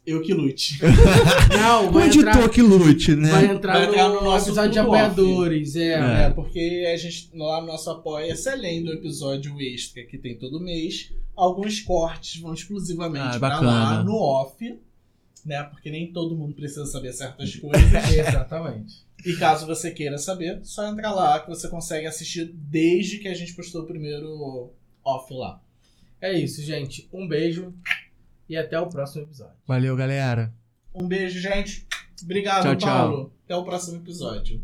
Eu que lute. Não, O vai editor entrar, que lute, né? vai entrar, Vai no, entrar no nosso episódio de apoiadores. É. É. É, porque a gente, lá no nosso apoia-se, além do episódio extra que tem todo mês, alguns cortes vão exclusivamente Ah, pra lá no off, né? Porque nem todo mundo precisa saber certas coisas. Exatamente. E caso você queira saber, só entra lá que você consegue assistir desde que a gente postou o primeiro off lá. É isso, gente. Um beijo e até o próximo episódio. Valeu, galera. Um beijo, gente. Obrigado, Tchau, tchau. Paulo. Até o próximo episódio.